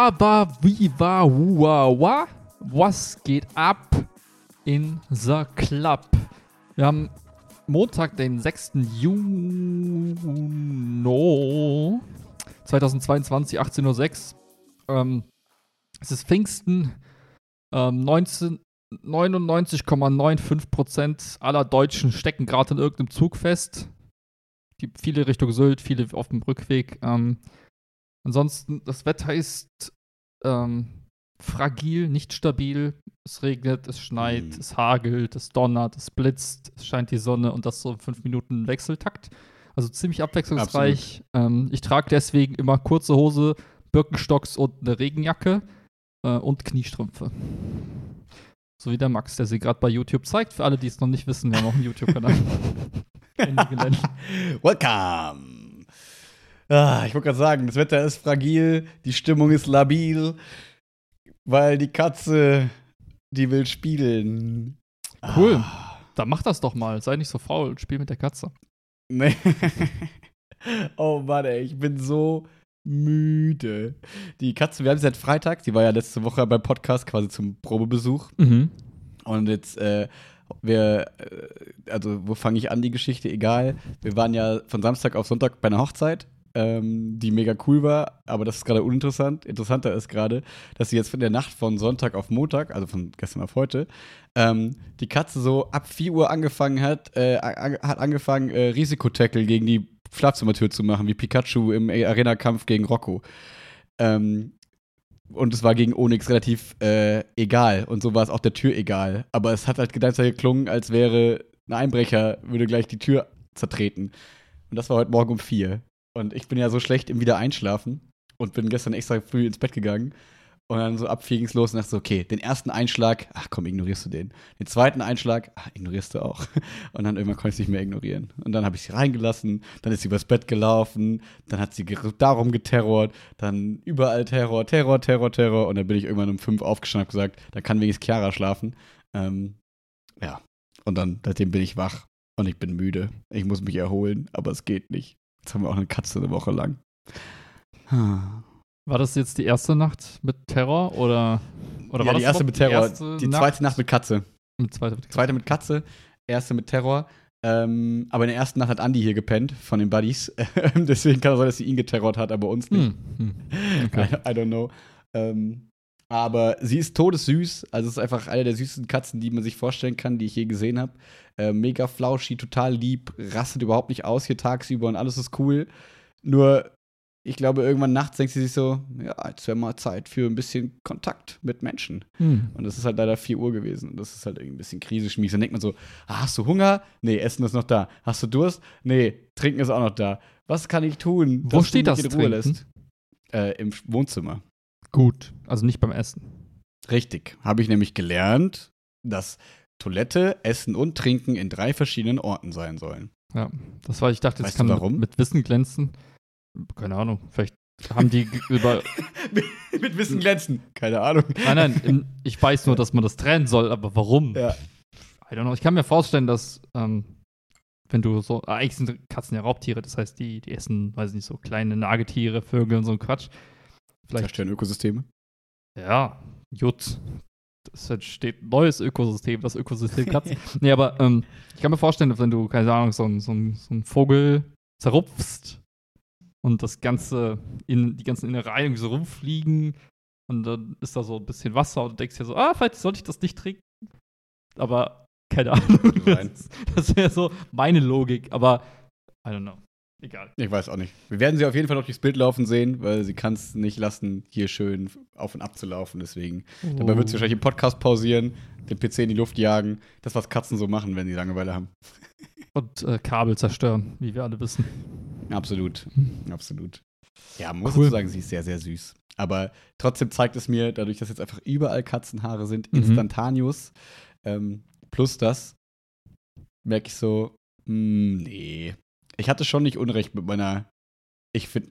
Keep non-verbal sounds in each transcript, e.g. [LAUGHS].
Baba Viva Wua Wa. Was geht ab in the Club? Wir haben Montag, den 6. Juni 2022, 18.06 Uhr. Ähm, es ist Pfingsten. Ähm, 99,95% aller Deutschen stecken gerade in irgendeinem Zug fest. Die, viele Richtung Sylt, viele auf dem Rückweg. Ähm, ansonsten, das Wetter ist ähm, fragil, nicht stabil. Es regnet, es schneit, Mhm. es hagelt, es donnert, es blitzt, es scheint die Sonne und das so in 5 Minuten Wechseltakt. Also ziemlich abwechslungsreich. Ähm, ich trage deswegen immer kurze Hose, Birkenstocks und eine Regenjacke äh, und Kniestrümpfe. So wie der Max, der sie gerade bei YouTube zeigt. Für alle, die es noch nicht wissen, wir haben auch einen [LAUGHS] YouTube-Kanal. [LAUGHS] Welcome! Ah, ich wollte gerade sagen, das Wetter ist fragil, die Stimmung ist labil, weil die Katze, die will spielen. Cool. Ah, Dann mach das doch mal. Sei nicht so faul. Spiel mit der Katze. nee. [LAUGHS] oh Mann, ey, ich bin so müde. Die Katze, wir haben sie seit Freitag, die war ja letzte Woche beim Podcast quasi zum Probebesuch. Mhm. Und jetzt, äh, wir, äh, also wo fange ich an, die Geschichte? Egal. Wir waren ja von Samstag auf Sonntag bei einer Hochzeit, ähm, die mega cool war, aber das ist gerade uninteressant. Interessanter ist gerade, dass sie jetzt von der Nacht von Sonntag auf Montag, also von gestern auf heute, ähm, die Katze so ab 4 Uhr angefangen hat, äh, an, hat angefangen, äh, Risikotackle gegen die Schlafzimmertür zu machen, wie Pikachu im Arena-Kampf gegen Rocco. Ähm, und es war gegen Onyx relativ äh, egal. Und so war es auch der Tür egal. Aber es hat halt Zeit geklungen, als wäre ein Einbrecher, würde gleich die Tür zertreten. Und das war heute Morgen um vier. Und ich bin ja so schlecht im Wiedereinschlafen und bin gestern extra früh ins Bett gegangen. Und dann so ab vier ging's los und dachte so, okay, den ersten Einschlag, ach komm, ignorierst du den. Den zweiten Einschlag, ach, ignorierst du auch. [LAUGHS] Und dann irgendwann konnte ich es nicht mehr ignorieren. Und dann habe ich sie reingelassen, dann ist sie übers Bett gelaufen, dann hat sie darum geterrort, dann überall Terror, Terror, Terror, Terror. Und dann bin ich irgendwann um fünf aufgestanden und gesagt, da kann wenigstens Chiara schlafen. Ähm, ja. Und dann, seitdem bin ich wach und ich bin müde. Ich muss mich erholen, aber es geht nicht. Jetzt haben wir auch eine Katze eine Woche lang. Ah. War das jetzt die erste Nacht mit Terror oder, oder ja, war die das erste mit Terror. erste die zweite Nacht mit Katze. mit zweite mit Zweite mit Katze, erste mit Terror. Ähm, aber in der ersten Nacht hat Andi hier gepennt von den Buddies. [LAUGHS] Deswegen kann es sein, dass sie ihn geterrort hat, aber uns nicht. Hm, hm. [LAUGHS] Okay. I, I don't know. Ähm, aber sie ist todessüß. Also es ist einfach eine der süßesten Katzen, die man sich vorstellen kann, die ich je gesehen habe. Äh, mega flauschig, total lieb, rastet überhaupt nicht aus hier tagsüber und alles ist cool. Nur, ich glaube, irgendwann nachts denkt sie sich so, ja, jetzt wäre mal Zeit für ein bisschen Kontakt mit Menschen. Hm. Und es ist halt leider 4 Uhr gewesen. Und das ist halt irgendwie ein bisschen krisisch mies. Dann denkt man so, ah, hast du Hunger? Nee, Essen ist noch da. Hast du Durst? Nee, Trinken ist auch noch da. Was kann ich tun? Wo steht das Trinken? Äh, Im Wohnzimmer. Gut. Also nicht beim Essen. Richtig. Habe ich nämlich gelernt, dass Toilette, Essen und Trinken in drei verschiedenen Orten sein sollen. Ja. Das war, ich dachte, das Weißt kann du mit, warum? mit Wissen glänzen. Keine Ahnung. Vielleicht haben die [LAUGHS] über. Mit Wissen glänzen. Keine Ahnung. Nein, nein, in, ich weiß nur, dass man das trennen soll, aber warum? Ja. I don't know. Ich kann mir vorstellen, dass, ähm, wenn du so, ah, eigentlich sind Katzen ja Raubtiere, das heißt, die, die essen, weiß ich nicht, so kleine Nagetiere, Vögel und so ein Quatsch. Vielleicht, Zerstören Ökosysteme. ja, Jut. Es entsteht ein neues Ökosystem, das Ökosystem Katze. [LAUGHS] nee, aber ähm, ich kann mir vorstellen, dass wenn du, keine Ahnung, so, ein- so, so einen Vogel zerrupfst und das Ganze, in, die ganzen Innereien irgendwie so rumfliegen und dann ist da so ein bisschen Wasser und du denkst dir so, ah, vielleicht sollte ich das nicht trinken. Aber keine Ahnung. Nein. [LAUGHS] Das, das wäre so meine Logik, aber I don't know. Egal. Ich weiß auch nicht. Wir werden sie auf jeden Fall noch durchs Bild laufen sehen, weil sie kann es nicht lassen, hier schön auf und ab zu laufen. Deswegen. Dabei wird sie wahrscheinlich den Podcast pausieren, den PC in die Luft jagen. Das, was Katzen so machen, wenn sie Langeweile haben. [LAUGHS] Und äh, Kabel zerstören, wie wir alle wissen. Absolut. Absolut. Ja, man muss Cool. sagen, sie ist sehr, sehr süß. Aber trotzdem zeigt es mir, dadurch, dass jetzt einfach überall Katzenhaare sind, Mhm. instantaneous, ähm, plus das, merke ich so, hm, nee. Ich hatte schon nicht Unrecht mit meiner, ich finde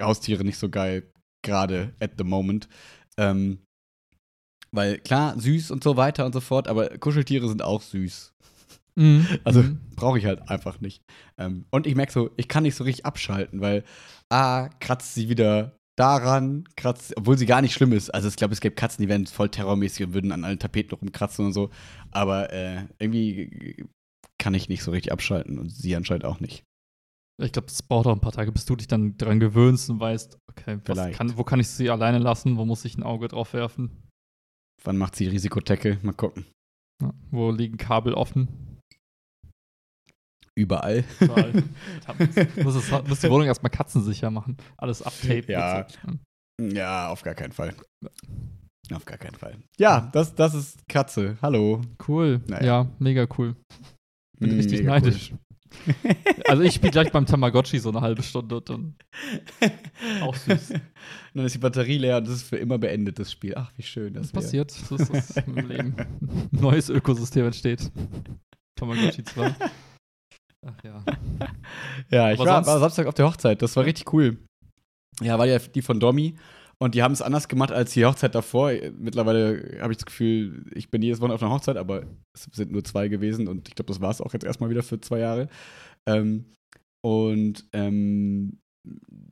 Haustiere nicht so geil, gerade at the moment. Ähm, weil klar, süß und so weiter und so fort, aber Kuscheltiere sind auch süß. Mhm. [LAUGHS] Also Mhm. brauche ich halt einfach nicht. Ähm, und ich merke so, ich kann nicht so richtig abschalten, weil A, kratzt sie wieder daran kratzt, obwohl sie gar nicht schlimm ist. Also ich glaube, es gibt Katzen, die wären voll terrormäßig und würden an allen Tapeten rumkratzen und so. Aber äh, irgendwie kann ich nicht so richtig abschalten und sie anscheinend auch nicht. Ich glaube, es braucht auch ein paar Tage, bis du dich dann dran gewöhnst und weißt, okay, was kann, wo kann ich sie alleine lassen, wo muss ich ein Auge drauf werfen? Wann macht sie Risikotecke? Mal gucken. Ja, wo liegen Kabel offen? Überall. Überall. [LAUGHS] muss, es, muss die Wohnung erstmal katzensicher machen. Alles uptapen. Ja. ja, auf gar keinen Fall. Auf gar keinen Fall. Ja, das, das ist Katze. Hallo. Cool. Naja. Ja, mega cool. Bin hm, richtig neidisch. Cool. [LAUGHS] also ich spiele gleich beim Tamagotchi so eine halbe Stunde und dann [LAUGHS] auch süß. dann ist die Batterie leer und das ist für immer beendet, das Spiel. Ach, wie schön das, das passiert. So ist das im [LAUGHS] Leben. Neues Ökosystem entsteht. Tamagotchi 2. Ach ja. Ja, ich war, war Samstag auf der Hochzeit. Das war richtig cool. Ja, war ja die von Domi. Und die haben es anders gemacht als die Hochzeit davor. Mittlerweile habe ich das Gefühl, ich bin jedes Mal auf einer Hochzeit, aber es sind nur zwei gewesen und ich glaube, das war es auch jetzt erstmal wieder für zwei Jahre. Ähm, und ähm,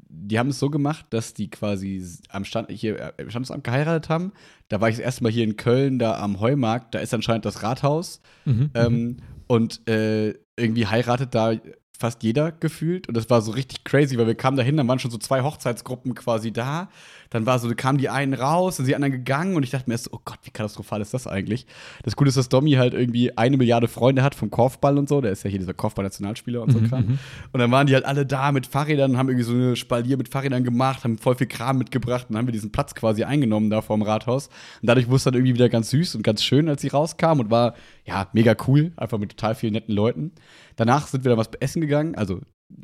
die haben es so gemacht, dass die quasi am Stand, hier, im Standesamt geheiratet haben. Da war ich das erste Mal hier in Köln, da am Heumarkt, da ist anscheinend das Rathaus. Mhm, ähm, mhm. und äh, irgendwie heiratet da fast jeder gefühlt. Und das war so richtig crazy, weil wir kamen dahin, dann waren schon so zwei Hochzeitsgruppen quasi da. Dann war so, kamen die einen raus, dann sind die anderen gegangen und ich dachte mir erst so, oh Gott, wie katastrophal ist das eigentlich? Das Gute ist, dass Domi halt irgendwie eine Milliarde Freunde hat vom Korfball und so. Der ist ja hier dieser Korfball-Nationalspieler und so mhm, Kram. Mhm. Und dann waren die halt alle da mit Fahrrädern, haben irgendwie so eine Spalier mit Fahrrädern gemacht, haben voll viel Kram mitgebracht und dann haben wir diesen Platz quasi eingenommen da vorm Rathaus. Und dadurch wurde es dann irgendwie wieder ganz süß und ganz schön, als sie rauskam und war, ja, mega cool, einfach mit total vielen netten Leuten. Danach sind wir dann was essen gegangen, also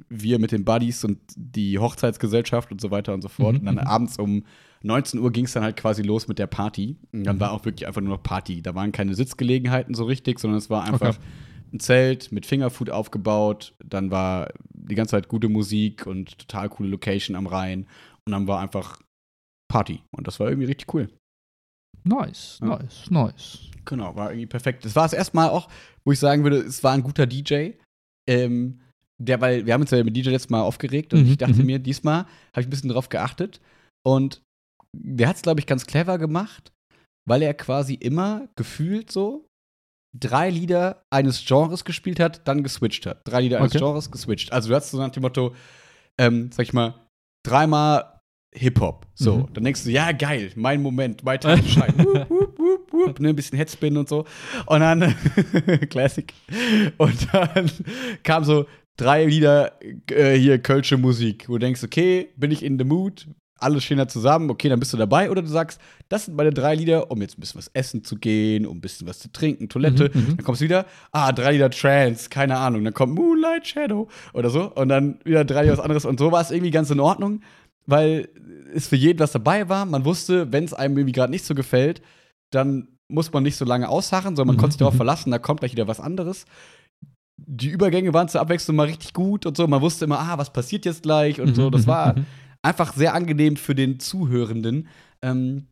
wir mit den Buddies und die Hochzeitsgesellschaft und so weiter und so fort. Mhm. Und dann mhm. abends um 19 Uhr ging es dann halt quasi los mit der Party. Und dann mhm. war auch wirklich einfach nur noch Party. Da waren keine Sitzgelegenheiten so richtig, sondern es war einfach okay. ein Zelt mit Fingerfood aufgebaut. Dann war die ganze Zeit gute Musik und total coole Location am Rhein. Und dann war einfach Party. Und das war irgendwie richtig cool. Nice, ja. nice, nice. Genau, war irgendwie perfekt. Das war es erstmal auch, wo ich sagen würde, es war ein guter DJ. Ähm, der, weil wir haben uns ja mit DJ letztes Mal aufgeregt und mhm, ich dachte mhm. mir, diesmal habe ich ein bisschen drauf geachtet. Und der hat es, glaube ich, ganz clever gemacht, weil er quasi immer gefühlt so drei Lieder eines Genres gespielt hat, dann geswitcht hat. Drei Lieder eines okay. Genres geswitcht. Also du hast so nach dem Motto, ähm, sag ich mal, dreimal Hip-Hop. So, mhm. dann denkst du, ja, geil, mein Moment, mein Tagesschein. [LAUGHS] wup, wup, wup, wup, ne, ein bisschen Headspin und so. Und dann, [LAUGHS] Classic. Und dann kam so drei Lieder äh, hier Kölsche Musik, wo du denkst, okay, bin ich in the mood, alles da zusammen, okay, dann bist du dabei. Oder du sagst, das sind meine drei Lieder, um jetzt ein bisschen was essen zu gehen, um ein bisschen was zu trinken, Toilette. Mhm, mhm. dann kommst du wieder, ah, drei Lieder Trance, keine Ahnung. Dann kommt Moonlight Shadow oder so. Und dann wieder drei Lieder was anderes. Und so war es irgendwie ganz in Ordnung, weil es für jeden was dabei war. Man wusste, wenn es einem irgendwie gerade nicht so gefällt, dann muss man nicht so lange ausharren, sondern man mhm. konnte sich darauf mhm. verlassen, da kommt gleich wieder was anderes die Übergänge waren zur Abwechslung mal richtig gut und so. Man wusste immer, ah, was passiert jetzt gleich und so. Das war einfach sehr angenehm für den Zuhörenden. Ähm,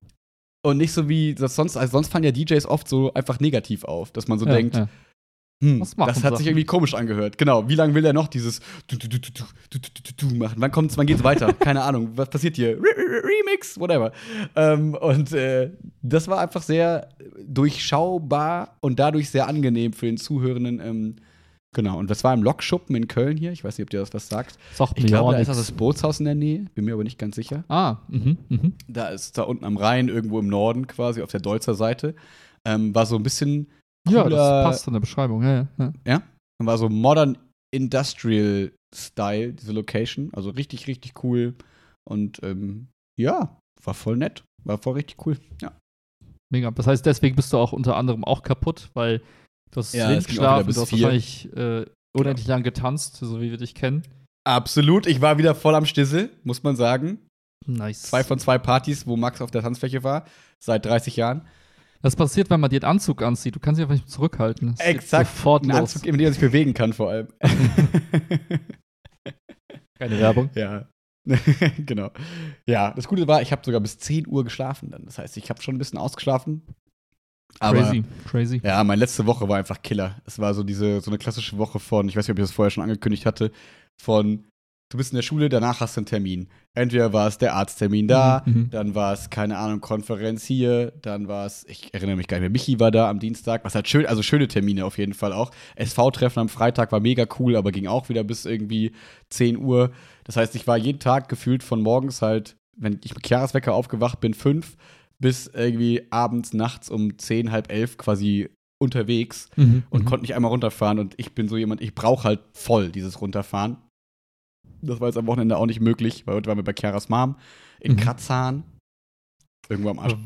und nicht so wie das sonst, also sonst fallen ja DJs oft so einfach negativ auf, dass man so ja, denkt, ja. Hm, das hat Sachen? sich irgendwie komisch angehört. Genau, wie lange will er noch dieses du, du, du, machen? Wann kommt's, wann geht's weiter? [LAUGHS] Keine Ahnung, was passiert hier? Remix, whatever. Ähm, und äh, das war einfach sehr durchschaubar und dadurch sehr angenehm für den Zuhörenden. Ähm, Genau, und das war im Lokschuppen in Köln hier. Ich weiß nicht, ob dir das was sagt. sagt ich glaube, da ist das Bootshaus in der Nähe. Bin mir aber nicht ganz sicher. Ah, mhm, mhm. Da ist da unten am Rhein, irgendwo im Norden quasi, auf der Deutzer Seite. Ähm, war so ein bisschen. Cooler, ja, das passt in der Beschreibung. Ja, ja. ja? War so Modern Industrial Style, diese Location. Also richtig, richtig cool. Und ähm, ja, war voll nett. War voll richtig cool. Ja. Mega. Das heißt, deswegen bist du auch unter anderem auch kaputt, weil Du hast ja, geschlafen, du hast wahrscheinlich äh, unendlich lang getanzt, so wie wir dich kennen. Absolut, ich war wieder voll am Stissel, muss man sagen. Nice. Zwei von zwei Partys, wo Max auf der Tanzfläche war, seit 30 Jahren. Das passiert, wenn man dir einen Anzug anzieht. Du kannst dich einfach nicht zurückhalten. Das Exakt. Sofort Ein Anzug, in dem man sich bewegen kann, vor allem. [LAUGHS] Keine Werbung. Ja. [LAUGHS] genau. Ja, das Gute war, ich habe sogar bis 10 Uhr geschlafen dann. Das heißt, ich habe schon ein bisschen ausgeschlafen, aber, crazy, crazy. Ja, meine letzte Woche war einfach Killer. Es war so diese, so eine klassische Woche von, ich weiß nicht, ob ich das vorher schon angekündigt hatte, von du bist in der Schule, danach hast du einen Termin. Entweder war es der Arzttermin da, Mhm, mhm. dann war es, keine Ahnung, Konferenz hier, dann war es, ich erinnere mich gar nicht mehr, Michi war da am Dienstag, was halt schön, also schöne Termine auf jeden Fall auch. SV-Treffen am Freitag war mega cool, aber ging auch wieder bis irgendwie 10 Uhr. Das heißt, ich war jeden Tag gefühlt von morgens halt, wenn ich mit Chiaras Wecker aufgewacht bin, fünf, bis irgendwie abends, nachts um 10, halb elf quasi unterwegs Mhm, und mhm. konnte nicht einmal runterfahren. Und ich bin so jemand, ich brauche halt voll dieses Runterfahren. Das war jetzt am Wochenende auch nicht möglich, weil heute waren wir bei Chiaras Mom in Mhm. Kratzahn. Irgendwo am Arsch.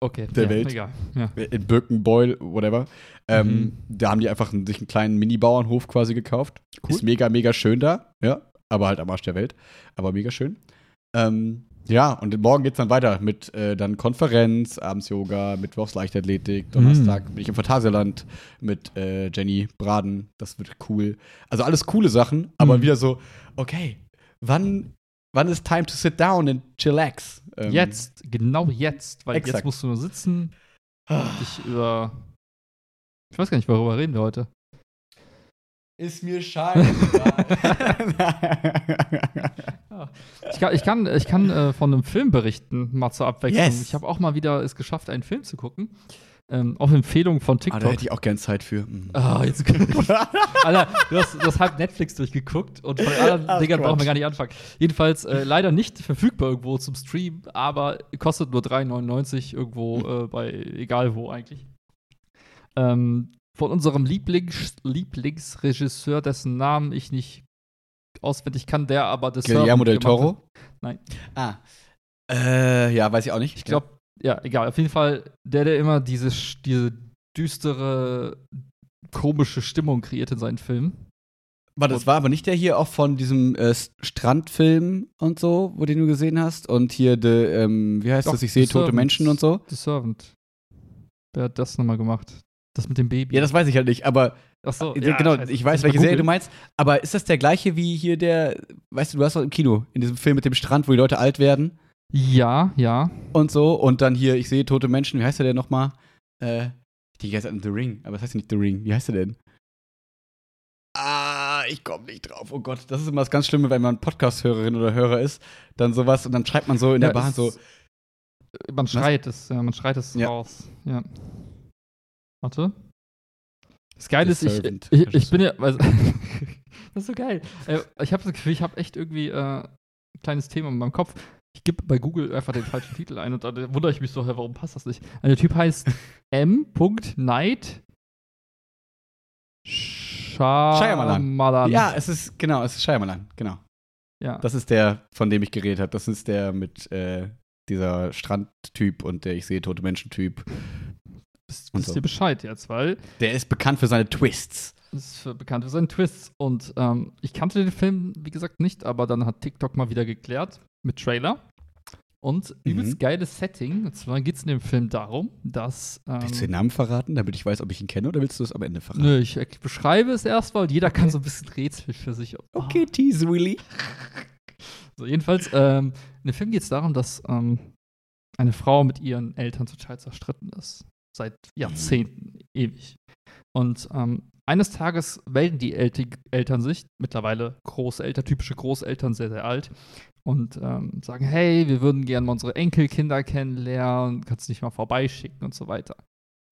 Okay, der ja, Welt. Egal. Ja. In Birkenbeul, whatever. Ähm, Mhm. Da haben die einfach einen, sich einen kleinen Mini-Bauernhof quasi gekauft. Cool. Ist mega, mega schön da. Ja, aber halt am Arsch der Welt. Aber mega schön. Ähm, ja, und morgen geht's dann weiter mit äh, dann Konferenz, abends Yoga, Mittwochs Leichtathletik, Donnerstag bin ich im Phantasialand mit äh, Jenny Braden. Das wird cool. Also alles coole Sachen, aber Mhm. wieder so, okay, wann, wann ist time to sit down and chillax? Ähm, Jetzt, genau jetzt, weil Exakt. jetzt musst du nur sitzen Ah. und dich über. Ich weiß gar nicht, worüber reden wir heute. Ist mir scheißegal. [LAUGHS] Ich kann, ich kann, ich kann äh, von einem Film berichten, mal zur Abwechslung. Yes. Ich habe auch mal wieder es geschafft, einen Film zu gucken. Ähm, auf Empfehlung von Ah, TikTok. da hätte ich auch gern Zeit für. Mhm. Ah, jetzt [LAUGHS] Alter, du hast, du hast halb Netflix durchgeguckt und von [LAUGHS] anderen Ach, Dingern brauchen wir gar nicht anfangen. Jedenfalls äh, leider nicht verfügbar irgendwo zum Stream, aber kostet nur 3,99 irgendwo äh, bei egal wo eigentlich. Ähm, von unserem Lieblings Lieblingsregisseur, dessen Namen ich nicht auswendig kann, der aber das Guillermo del. Toro? Nein. Ah. Äh, ja, weiß ich auch nicht. Ich glaube, ja. egal. Auf jeden Fall der, der immer diese, diese düstere, komische Stimmung kreiert in seinen Filmen. Warte, das war aber nicht der hier auch von diesem äh, Strandfilm und so, wo den du gesehen hast? Und hier, de, ähm, wie heißt Doch, das? Ich sehe tote Servant. Menschen und so? The Servant. Wer hat das nochmal gemacht? Das mit dem Baby. Ja, das weiß ich halt nicht, aber Achso, äh, genau, ich weiß, welche Serie du meinst. Aber ist das der gleiche wie hier der, weißt du, du hast doch im Kino, in diesem Film mit dem Strand, wo die Leute alt werden Ja, ja. und so. Und dann hier, ich sehe tote Menschen, wie heißt der denn nochmal? Äh, die heißt The Ring, aber das heißt ja nicht The Ring. Wie heißt der denn? Ah, ich komme nicht drauf. Oh Gott, das ist immer das ganz Schlimme, wenn man Podcast-Hörerin oder Hörer ist. Dann sowas und dann schreibt man so in der Ja, Bahn es- so. Man schreit es, ja, man schreit es Ja. raus. Ja. Warte. Das Geile ist, ich, ich, ich bin ja. Also, [LAUGHS] [LAUGHS] das ist so geil. Äh, ich habe das Gefühl, ich habe echt irgendwie äh, ein kleines Thema in meinem Kopf. Ich gebe bei Google einfach den falschen Titel ein und dann wundere ich mich so, warum passt das nicht? Also, der Typ heißt [LAUGHS] M.Night Shyamalan. Ja, es ist, genau, es ist Shyamalan, genau. ja. Das ist der, von dem ich geredet habe. Das ist der mit äh, dieser Strandtyp und der Ich sehe tote Menschen-Typ. Und wisst so. ihr Bescheid jetzt, weil Der ist bekannt für seine Twists. Ist für, bekannt für seinen Twist. Und ähm, ich kannte den Film, wie gesagt, nicht, aber dann hat TikTok mal wieder geklärt mit Trailer. Und übelst Mhm. geiles Setting. Und zwar geht es in dem Film darum, dass. Ähm, Willst du den Namen verraten, damit ich weiß, ob ich ihn kenne, oder willst du es am Ende verraten? Nö, ich beschreibe es erstmal und jeder kann so ein bisschen rätseln für sich. Oh. [LAUGHS] tease Willy. [LAUGHS] So, jedenfalls, ähm, in dem Film geht es darum, dass ähm, eine Frau mit ihren Eltern total zerstritten ist. Seit Jahrzehnten, ewig. Und ähm, eines Tages melden die Elti- Eltern sich, mittlerweile Großeltern, typische Großeltern, sehr, sehr alt, und ähm, sagen, hey, wir würden gerne mal unsere Enkelkinder kennenlernen, kannst du nicht mal vorbeischicken und so weiter.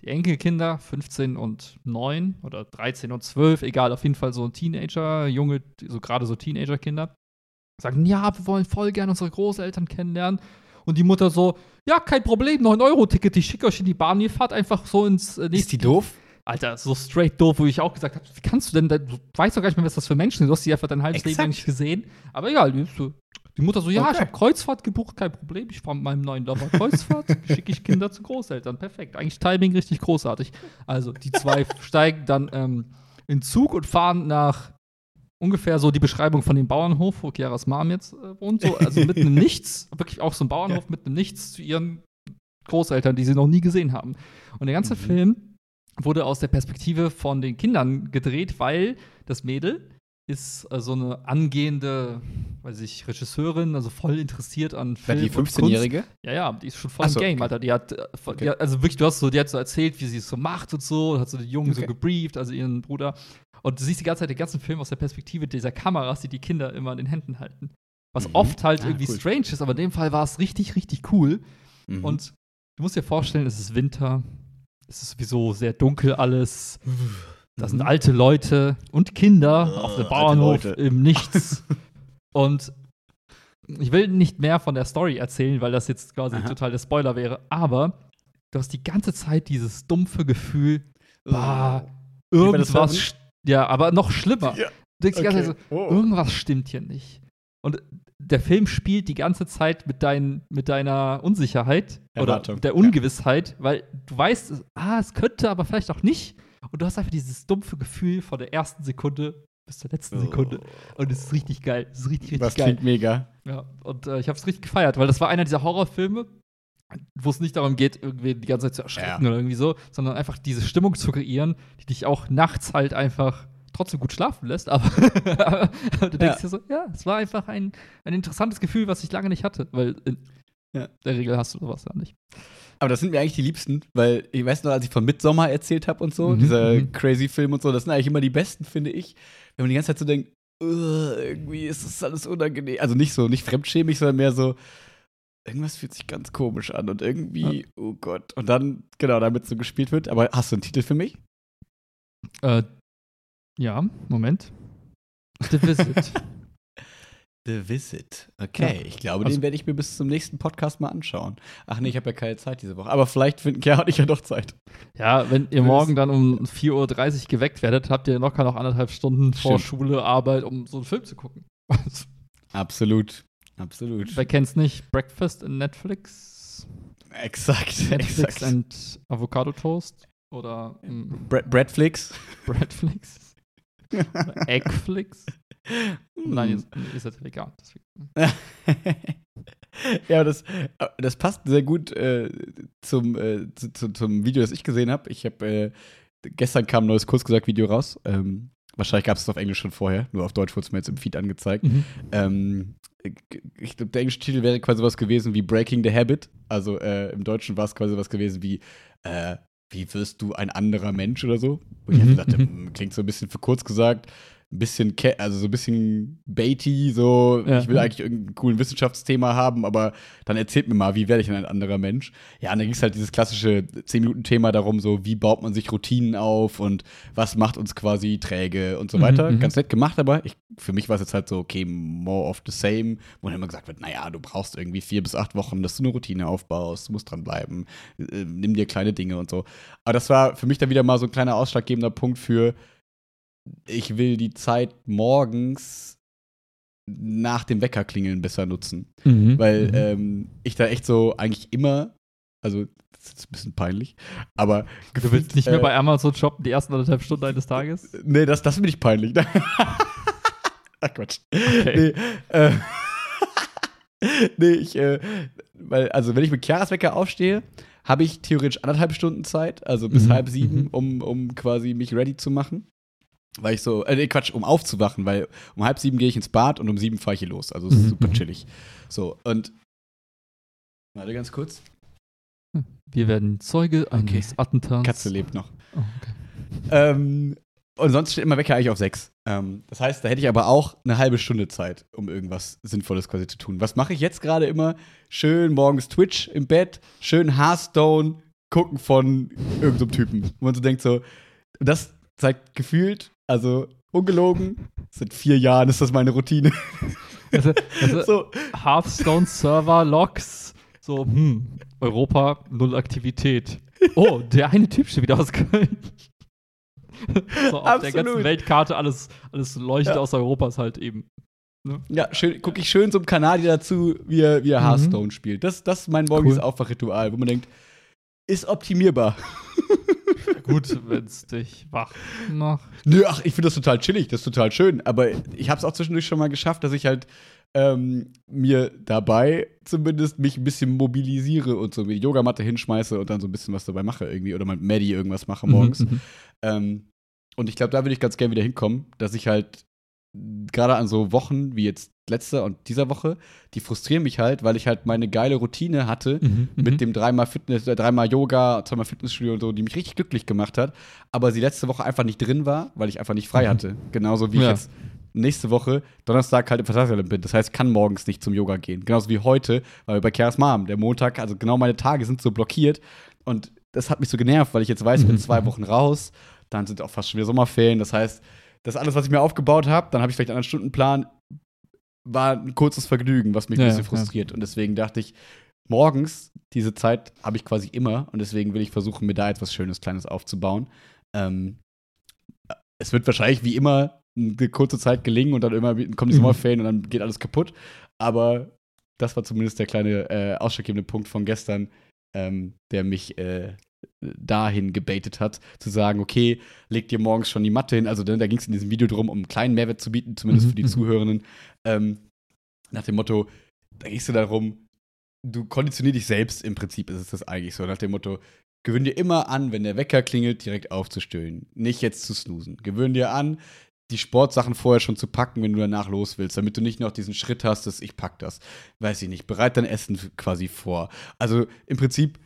Die Enkelkinder, 15 und 9 oder 13 und 12, egal, auf jeden Fall so ein Teenager, junge, so gerade so Teenagerkinder, sagen, ja, wir wollen voll gerne unsere Großeltern kennenlernen. Und die Mutter so, ja, kein Problem, 9-Euro-Ticket, ich schicke euch in die Bahn, ihr fahrt einfach so ins äh, Ist die doof? Alter, so straight doof, wo ich auch gesagt habe, wie kannst du denn, du weißt doch gar nicht mehr, was das für Menschen sind, du hast die einfach dein halbes Leben Exakt. lang nicht gesehen. Aber egal, die, die Mutter so, ja, Okay. ich habe Kreuzfahrt gebucht, kein Problem, ich fahre mit meinem neuen Lover Kreuzfahrt, [LAUGHS] schicke ich Kinder zu Großeltern, perfekt. Eigentlich Timing richtig großartig. Also, die zwei [LAUGHS] steigen dann ähm, in Zug und fahren nach ungefähr so die Beschreibung von dem Bauernhof, wo Chiaras Mom jetzt äh, wohnt, so, also mitten im [LAUGHS] Nichts, wirklich auch so ein Bauernhof mitten im Nichts zu ihren Großeltern, die sie noch nie gesehen haben. Und der ganze Mhm. Film wurde aus der Perspektive von den Kindern gedreht, weil das Mädel ist äh, so eine angehende, weiß ich, Regisseurin, also voll interessiert an Film. Die und Kunst. 15-Jährige? Ja, ja, die ist schon voll so, im Game, okay. Alter. Die hat, äh, voll- Okay. die hat, also wirklich, du hast so, die hat so erzählt, wie sie es so macht und so, und hat so den Jungen so Okay. gebrieft, also ihren Bruder. Und du siehst die ganze Zeit den ganzen Film aus der Perspektive dieser Kameras, die die Kinder immer in den Händen halten. Was Mhm. oft halt Ah, irgendwie cool. strange ist, aber in dem Fall war es richtig, richtig cool. Mhm. Und du musst dir vorstellen, es ist Winter, es ist sowieso sehr dunkel alles. Da sind Mhm. alte Leute und Kinder Ah, auf dem Bauernhof im Nichts. [LAUGHS] und ich will nicht mehr von der Story erzählen, weil das jetzt quasi Aha. total der Spoiler wäre. Aber du hast die ganze Zeit dieses dumpfe Gefühl, bah, Wie bei das irgendwas. Ja, aber noch schlimmer. Ja, Du denkst die ganze Zeit okay. so, Oh. irgendwas stimmt hier nicht. Und der Film spielt die ganze Zeit mit, dein, mit deiner Unsicherheit Erwartung, oder der ja. Ungewissheit, weil du weißt, ah, es könnte, aber vielleicht auch nicht. Und du hast einfach dieses dumpfe Gefühl von der ersten Sekunde bis zur letzten Sekunde. Und es ist richtig geil. Es ist richtig, richtig Das geil. klingt mega. Ja, und äh, ich habe es richtig gefeiert, weil das war einer dieser Horrorfilme, wo es nicht darum geht, irgendwie die ganze Zeit zu erschrecken Ja. oder irgendwie so, sondern einfach diese Stimmung zu kreieren, die dich auch nachts halt einfach trotzdem gut schlafen lässt. Aber, aber [LAUGHS] du denkst Ja. dir so, ja, es war einfach ein, ein interessantes Gefühl, was ich lange nicht hatte, weil in Ja. der Regel hast du sowas ja nicht. Aber das sind mir eigentlich die liebsten, weil ich weiß noch, als ich von Midsommar erzählt habe und so, Mhm, dieser mhm. crazy Film und so, das sind eigentlich immer die besten, finde ich. Wenn man die ganze Zeit so denkt, "Ugh, irgendwie ist das alles unangenehm. Also nicht so, nicht fremdschämig, sondern mehr so, irgendwas fühlt sich ganz komisch an und irgendwie, oh Gott. Und dann, genau, damit so gespielt wird. Aber hast du einen Titel für mich? Äh, ja, Moment. [LAUGHS] The Visit. The Visit. Okay, Ja. ich glaube, Also- den werde ich mir bis zum nächsten Podcast mal anschauen. Ach nee, ich habe ja keine Zeit diese Woche. Aber vielleicht finden [LAUGHS] Kerl und ich ja doch Zeit. ja, wenn ihr morgen dann um 4.30 Uhr geweckt werdet, habt ihr locker noch anderthalb Stunden vor Stimmt. Schule, Arbeit, um so einen Film zu gucken. [LAUGHS] Absolut. Absolut. Wer kennt's nicht? Breakfast in Netflix? Exakt. Netflix Exakt. and Avocado Toast? Oder mm, Bre Breadflix. Breadflix? [LAUGHS] Eggflix? Nein, ist, ist jetzt vegan. Deswegen. [LAUGHS] ja, das, das passt sehr gut äh, zum, äh, zu, zu, zum Video, das ich gesehen habe. Ich habe äh, gestern kam ein neues Kurzgesagt-Video raus. Ähm, wahrscheinlich gab es es auf Englisch schon vorher, nur auf Deutsch wurde es mir jetzt im Feed angezeigt. Mhm. Ähm, ich glaube, der englische Titel wäre quasi was gewesen wie Breaking the Habit. Also äh, im Deutschen war es quasi was gewesen wie äh, Wie wirst du ein anderer Mensch oder so? Wo ich Mhm, dachte, hm, klingt so ein bisschen für kurz gesagt, ein bisschen, also so ein bisschen baity, so, Ja. ich will eigentlich irgendein cooles Wissenschaftsthema haben, aber dann erzählt mir mal, wie werde ich denn ein anderer Mensch? Ja, und dann ging es halt dieses klassische 10-Minuten-Thema darum, so, wie baut man sich Routinen auf und was macht uns quasi träge und so Mhm, weiter. mhm. Ganz nett gemacht, aber ich, für mich war es jetzt halt so, okay, more of the same, wo dann immer gesagt wird, naja, du brauchst irgendwie vier bis acht Wochen, dass du eine Routine aufbaust, du musst dranbleiben, äh, nimm dir kleine Dinge und so. Aber das war für mich dann wieder mal so ein kleiner ausschlaggebender Punkt für, ich will die Zeit morgens nach dem Weckerklingeln besser nutzen. Mhm. Weil Mhm. ähm, ich da echt so eigentlich immer, also das ist ein bisschen peinlich, aber du willst nicht mehr äh, bei Amazon shoppen die ersten anderthalb Stunden eines Tages? Nee, das, das finde ich peinlich. [LAUGHS] Ach Quatsch. Okay. Nee, äh, [LAUGHS] nee, ich, äh, weil, also wenn ich mit Chiaras Wecker aufstehe, habe ich theoretisch anderthalb Stunden Zeit, also bis Mhm, halb sieben, mhm. um, um quasi mich ready zu machen. Weil ich so, äh, nee, Quatsch, um aufzuwachen, weil um halb sieben gehe ich ins Bad und um sieben fahre ich hier los. Also Mhm, super chillig. So, und. Warte ganz kurz. Wir werden Zeuge eines Attentats. Katze lebt noch. Oh, okay. Ähm, und sonst steht immer Wecker eigentlich auf sechs. Ähm, das heißt, da hätte ich aber auch eine halbe Stunde Zeit, um irgendwas Sinnvolles quasi zu tun. Was mache ich jetzt gerade immer? Schön morgens Twitch im Bett, schön Hearthstone gucken von irgendeinem Typen. Wo man so denkt so, das zeigt gefühlt, also ungelogen, seit vier Jahren ist das meine Routine. Also, also so, Hearthstone Server Logs. So, hm, Europa, null Aktivität. Oh, der eine Typ steht wieder aus Köln. so, auf der Absolut. ganzen Weltkarte alles, alles leuchtet Ja. aus Europas halt eben. ja, schön, gucke ich schön zum Kanadier dazu, wie er, wie er Mhm. Hearthstone spielt. Das, das ist mein morgiges Cool. Aufwachritual, wo man denkt, ist optimierbar. [LAUGHS] Gut, wenn es dich wach macht. Nö, ach, ich finde das total chillig, das ist total schön. Aber ich habe es auch zwischendurch schon mal geschafft, dass ich halt ähm, mir dabei zumindest mich ein bisschen mobilisiere und so die Yogamatte hinschmeiße und dann so ein bisschen was dabei mache irgendwie oder mit Maddie irgendwas mache morgens. Mhm, mhm. Ähm, und ich glaube, da würde ich ganz gerne wieder hinkommen, dass ich halt gerade an so Wochen wie jetzt letzte und dieser Woche, die frustrieren mich halt, weil ich halt meine geile Routine hatte Mhm, mit mhm. dem dreimal Fitness, äh, dreimal Yoga, zweimal Fitnessstudio und so, die mich richtig glücklich gemacht hat, aber sie letzte Woche einfach nicht drin war, weil ich einfach nicht frei Mhm. hatte. Genauso wie ich Ja. jetzt nächste Woche Donnerstag halt im Vertragsjahr bin. Das heißt, ich kann morgens nicht zum Yoga gehen. Genauso wie heute, weil wir bei Keras Mom, der Montag, also genau meine Tage sind so blockiert und das hat mich so genervt, weil ich jetzt weiß, ich bin Mhm. zwei Wochen raus, dann sind auch fast schon wieder Sommerferien. Das heißt, das alles, was ich mir aufgebaut habe, dann habe ich vielleicht einen anderen Stundenplan, war ein kurzes Vergnügen, was mich Ja, ein bisschen ja. frustriert. Und deswegen dachte ich, morgens, diese Zeit habe ich quasi immer und deswegen will ich versuchen, mir da etwas Schönes, Kleines aufzubauen. Ähm, es wird wahrscheinlich wie immer eine kurze Zeit gelingen und dann immer kommen die Mhm. Sommerferien und dann geht alles kaputt. Aber das war zumindest der kleine äh, ausschlaggebende Punkt von gestern, ähm, der mich äh, dahin gebaitet hat, zu sagen, okay, leg dir morgens schon die Matte hin. Also ne, da ging es in diesem Video drum, um einen kleinen Mehrwert zu bieten, zumindest Mhm, für die mhm. Zuhörenden. Ähm, nach dem Motto, da ging es darum, du konditionierst dich selbst, im Prinzip ist es das eigentlich so, nach dem Motto, gewöhn dir immer an, wenn der Wecker klingelt, direkt aufzustehen. Nicht jetzt zu snoosen. Gewöhn dir an, die Sportsachen vorher schon zu packen, wenn du danach los willst, damit du nicht noch diesen Schritt hast, dass ich pack das. Weiß ich nicht. Bereit dein Essen quasi vor. Also im Prinzip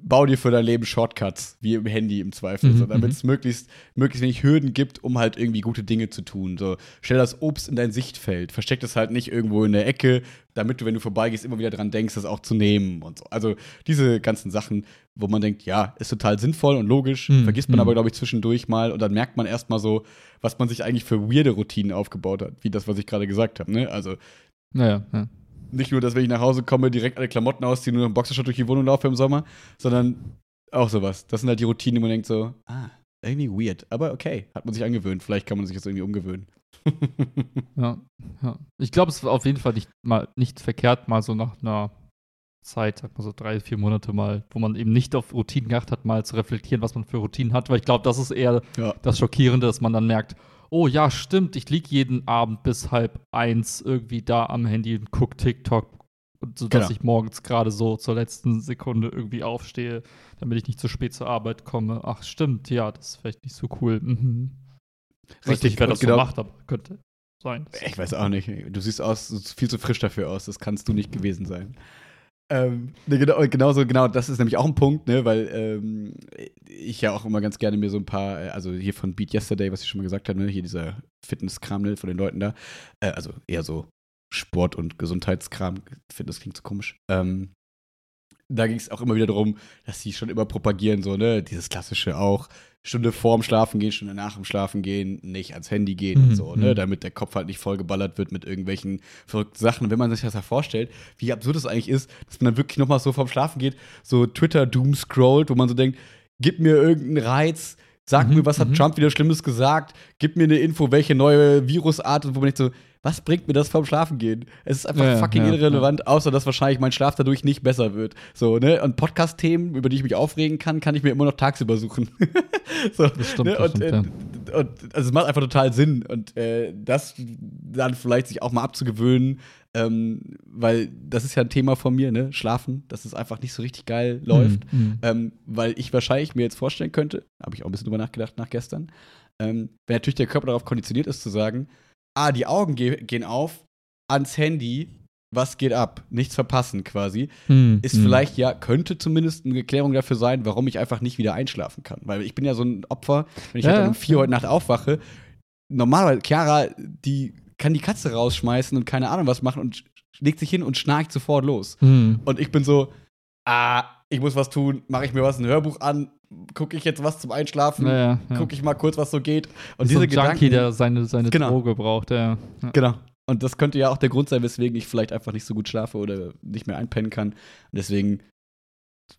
bau dir für dein Leben Shortcuts, wie im Handy im Zweifel, Mhm, so, damit mhm. es möglichst, möglichst wenig Hürden gibt, um halt irgendwie gute Dinge zu tun. So, stell das Obst in dein Sichtfeld, versteck das halt nicht irgendwo in der Ecke, damit du, wenn du vorbeigehst, immer wieder dran denkst, das auch zu nehmen und so. Also diese ganzen Sachen, wo man denkt, ja, ist total sinnvoll und logisch, Mhm, vergisst man mhm. aber, glaube ich, zwischendurch mal und dann merkt man erstmal so, was man sich eigentlich für weirde Routinen aufgebaut hat, wie das, was ich gerade gesagt habe. Ne? Also Naja, ja. Nicht nur, dass wenn ich nach Hause komme, direkt alle Klamotten ausziehen und nur im Boxershort durch die Wohnung laufe im Sommer, sondern auch sowas. Das sind halt die Routinen, die man denkt so, ah, irgendwie weird. Aber okay, hat man sich angewöhnt. Vielleicht kann man sich jetzt irgendwie umgewöhnen. [LAUGHS] Ja, ja. Ich glaube, es ist auf jeden Fall nicht mal nicht verkehrt, mal so nach einer Zeit, sag mal so drei, vier Monate mal, wo man eben nicht auf Routinen geachtet hat, mal zu reflektieren, was man für Routinen hat, weil ich glaube, das ist eher ja. das Schockierende, dass man dann merkt, oh ja, stimmt, ich liege jeden Abend bis halb eins irgendwie da am Handy und gucke TikTok, und so dass Genau. ich morgens gerade so zur letzten Sekunde irgendwie aufstehe, damit ich nicht zu spät zur Arbeit komme. Ach, stimmt, ja, das ist vielleicht nicht so cool. Mhm. Nicht, wer das genau- so macht, aber könnte sein. Ich weiß auch nicht. Du siehst aus, du siehst viel zu frisch dafür aus. Das kannst du nicht gewesen sein. Ähm, genau, genauso, genau, das ist nämlich auch ein Punkt, ne, weil ähm, ich ja auch immer ganz gerne mir so ein paar, äh, also hier von Beat Yesterday, was ich schon mal gesagt habe, ne, hier dieser Fitnesskram ne, von den Leuten da, äh, also eher so Sport- und Gesundheitskram, Fitness klingt so komisch. Ähm, da ging es auch immer wieder darum, dass sie schon immer propagieren, so, ne, dieses klassische auch, Stunde vorm Schlafen gehen, Stunde nach dem Schlafen gehen, nicht ans Handy gehen Mhm, und so, ne, mhm. damit der Kopf halt nicht vollgeballert wird mit irgendwelchen verrückten Sachen. Und wenn man sich das ja vorstellt, wie absurd es eigentlich ist, dass man dann wirklich nochmal so vorm Schlafen geht, so Twitter doom scrollt, wo man so denkt, gib mir irgendeinen Reiz, sag Mhm, mir, was hat mhm. Trump wieder Schlimmes gesagt, gib mir eine Info, welche neue Virusart und wo man nicht so, was bringt mir das vorm Schlafen gehen? Es ist einfach Ja, ja, fucking ja, irrelevant, außer dass wahrscheinlich mein Schlaf dadurch nicht besser wird. So, ne? Und Podcast-Themen, über die ich mich aufregen kann, kann ich mir immer noch tagsüber suchen. [LAUGHS] so, Das stimmt, ne? das und, stimmt, äh, und also es macht einfach total Sinn. Und äh, das dann vielleicht sich auch mal abzugewöhnen, ähm, weil das ist ja ein Thema von mir, ne? Schlafen, dass es einfach nicht so richtig geil läuft. Mhm, mhm. Ähm, weil ich wahrscheinlich mir jetzt vorstellen könnte, habe ich auch ein bisschen drüber nachgedacht nach gestern, ähm, wenn natürlich der Körper darauf konditioniert ist, zu sagen, ah, die Augen ge gehen auf, ans Handy, was geht ab? Nichts verpassen quasi. Mhm, Ist mhm. vielleicht ja, könnte zumindest eine Erklärung dafür sein, warum ich einfach nicht wieder einschlafen kann. Weil ich bin ja so ein Opfer, wenn ich Ja, halt dann ja. um vier heute Nacht aufwache, normalerweise, Chiara, die kann die Katze rausschmeißen und keine Ahnung was machen und legt sich hin und schnarcht sofort los. Mhm. Und ich bin so, ah, ich muss was tun, mache ich mir was, ein Hörbuch an, gucke ich jetzt was zum Einschlafen, Ja, ja, gucke ich mal kurz, was so geht. Und diese so ein Gedanken, Junkie, der seine, seine Genau. Droge braucht, ja. ja. genau. Und das könnte ja auch der Grund sein, weswegen ich vielleicht einfach nicht so gut schlafe oder nicht mehr einpennen kann. Und deswegen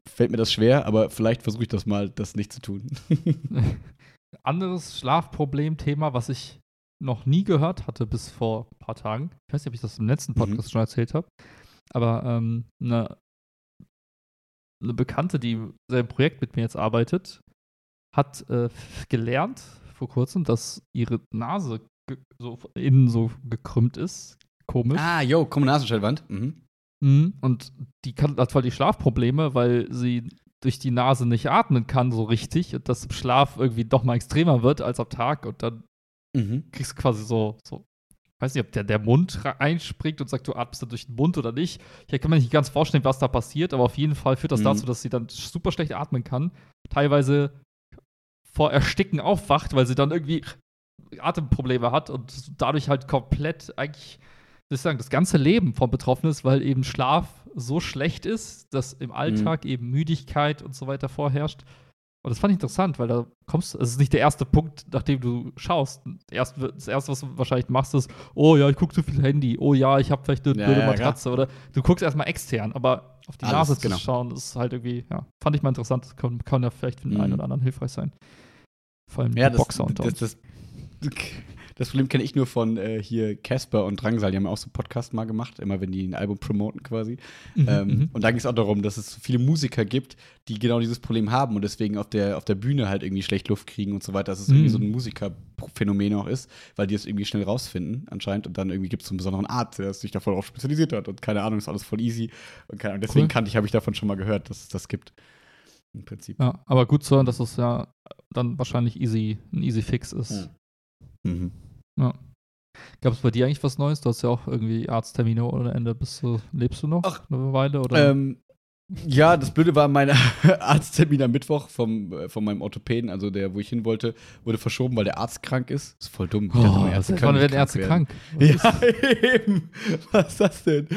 fällt mir das schwer, aber vielleicht versuche ich das mal, das nicht zu tun. [LAUGHS] Anderes Schlafproblem-Thema, was ich noch nie gehört hatte bis vor ein paar Tagen. Ich weiß nicht, ob ich das im letzten Podcast schon erzählt habe. Aber ähm, eine, eine Bekannte, die sein Projekt mit mir jetzt arbeitet, hat äh, gelernt vor kurzem, dass ihre Nase so innen so gekrümmt ist. Komisch. ah, yo, komm, Nasenschellwand. Mhm. Mhm. Und die kann, hat voll die Schlafprobleme, weil sie durch die Nase nicht atmen kann so richtig und das im Schlaf irgendwie doch mal extremer wird als am Tag und dann Mhm. kriegst du quasi so, so weiß nicht, ob der, der Mund einspringt und sagt, du atmest dann durch den Mund oder nicht. Ich kann mir nicht ganz vorstellen, was da passiert, aber auf jeden Fall führt das Mhm. dazu, dass sie dann super schlecht atmen kann. Teilweise vor Ersticken aufwacht, weil sie dann irgendwie Atemprobleme hat und dadurch halt komplett eigentlich, ich sagen, das ganze Leben von betroffen ist, weil eben Schlaf so schlecht ist, dass im Alltag eben Müdigkeit und so weiter vorherrscht. Und das fand ich interessant, weil da kommst, es ist nicht der erste Punkt, nachdem du schaust. Erst, das erste, was du wahrscheinlich machst, ist, oh ja, ich gucke zu viel Handy, oh ja, ich habe vielleicht eine Ja, blöde ja, Matratze. Oder du guckst erstmal extern, aber auf die Alles, Nase zu genau. schauen, ist halt irgendwie, ja, fand ich mal interessant. Das kann, kann ja vielleicht für den Mhm. einen oder anderen hilfreich sein. Vor allem Ja, die das, Boxer unter das, uns. das, das Problem kenne ich nur von äh, hier Casper und Drangsal. Die haben ja auch so einen Podcast mal gemacht, immer wenn die ein Album promoten quasi. Mhm, ähm, mhm. Und da ging es auch darum, dass es so viele Musiker gibt, die genau dieses Problem haben und deswegen auf der, auf der Bühne halt irgendwie schlecht Luft kriegen und so weiter, dass es irgendwie Mhm. so ein Musikerphänomen auch ist, weil die es irgendwie schnell rausfinden anscheinend und dann irgendwie gibt es so einen besonderen Arzt, der sich da voll drauf spezialisiert hat und keine Ahnung, ist alles voll easy und keine Ahnung. Deswegen Cool. kannte ich, habe ich davon schon mal gehört, dass es das gibt. Im Prinzip. Ja, aber gut zu hören, dass es ja dann wahrscheinlich easy, ein easy Fix ist. Mhm. Gab es bei dir eigentlich was Neues? Du hast ja auch irgendwie Arzttermine ohne Ende. Bist du, lebst du noch Ach, eine Weile? Oder? Ähm, ja, das Blöde war, mein [LAUGHS] Arzttermin am Mittwoch vom, äh, von meinem Orthopäden, also der, wo ich hin wollte, wurde verschoben, weil der Arzt krank ist. Ist voll dumm. Ich dachte oh, Ärzte wann werden Ärzte werden. krank? [LAUGHS] Ja, eben. Was ist das denn?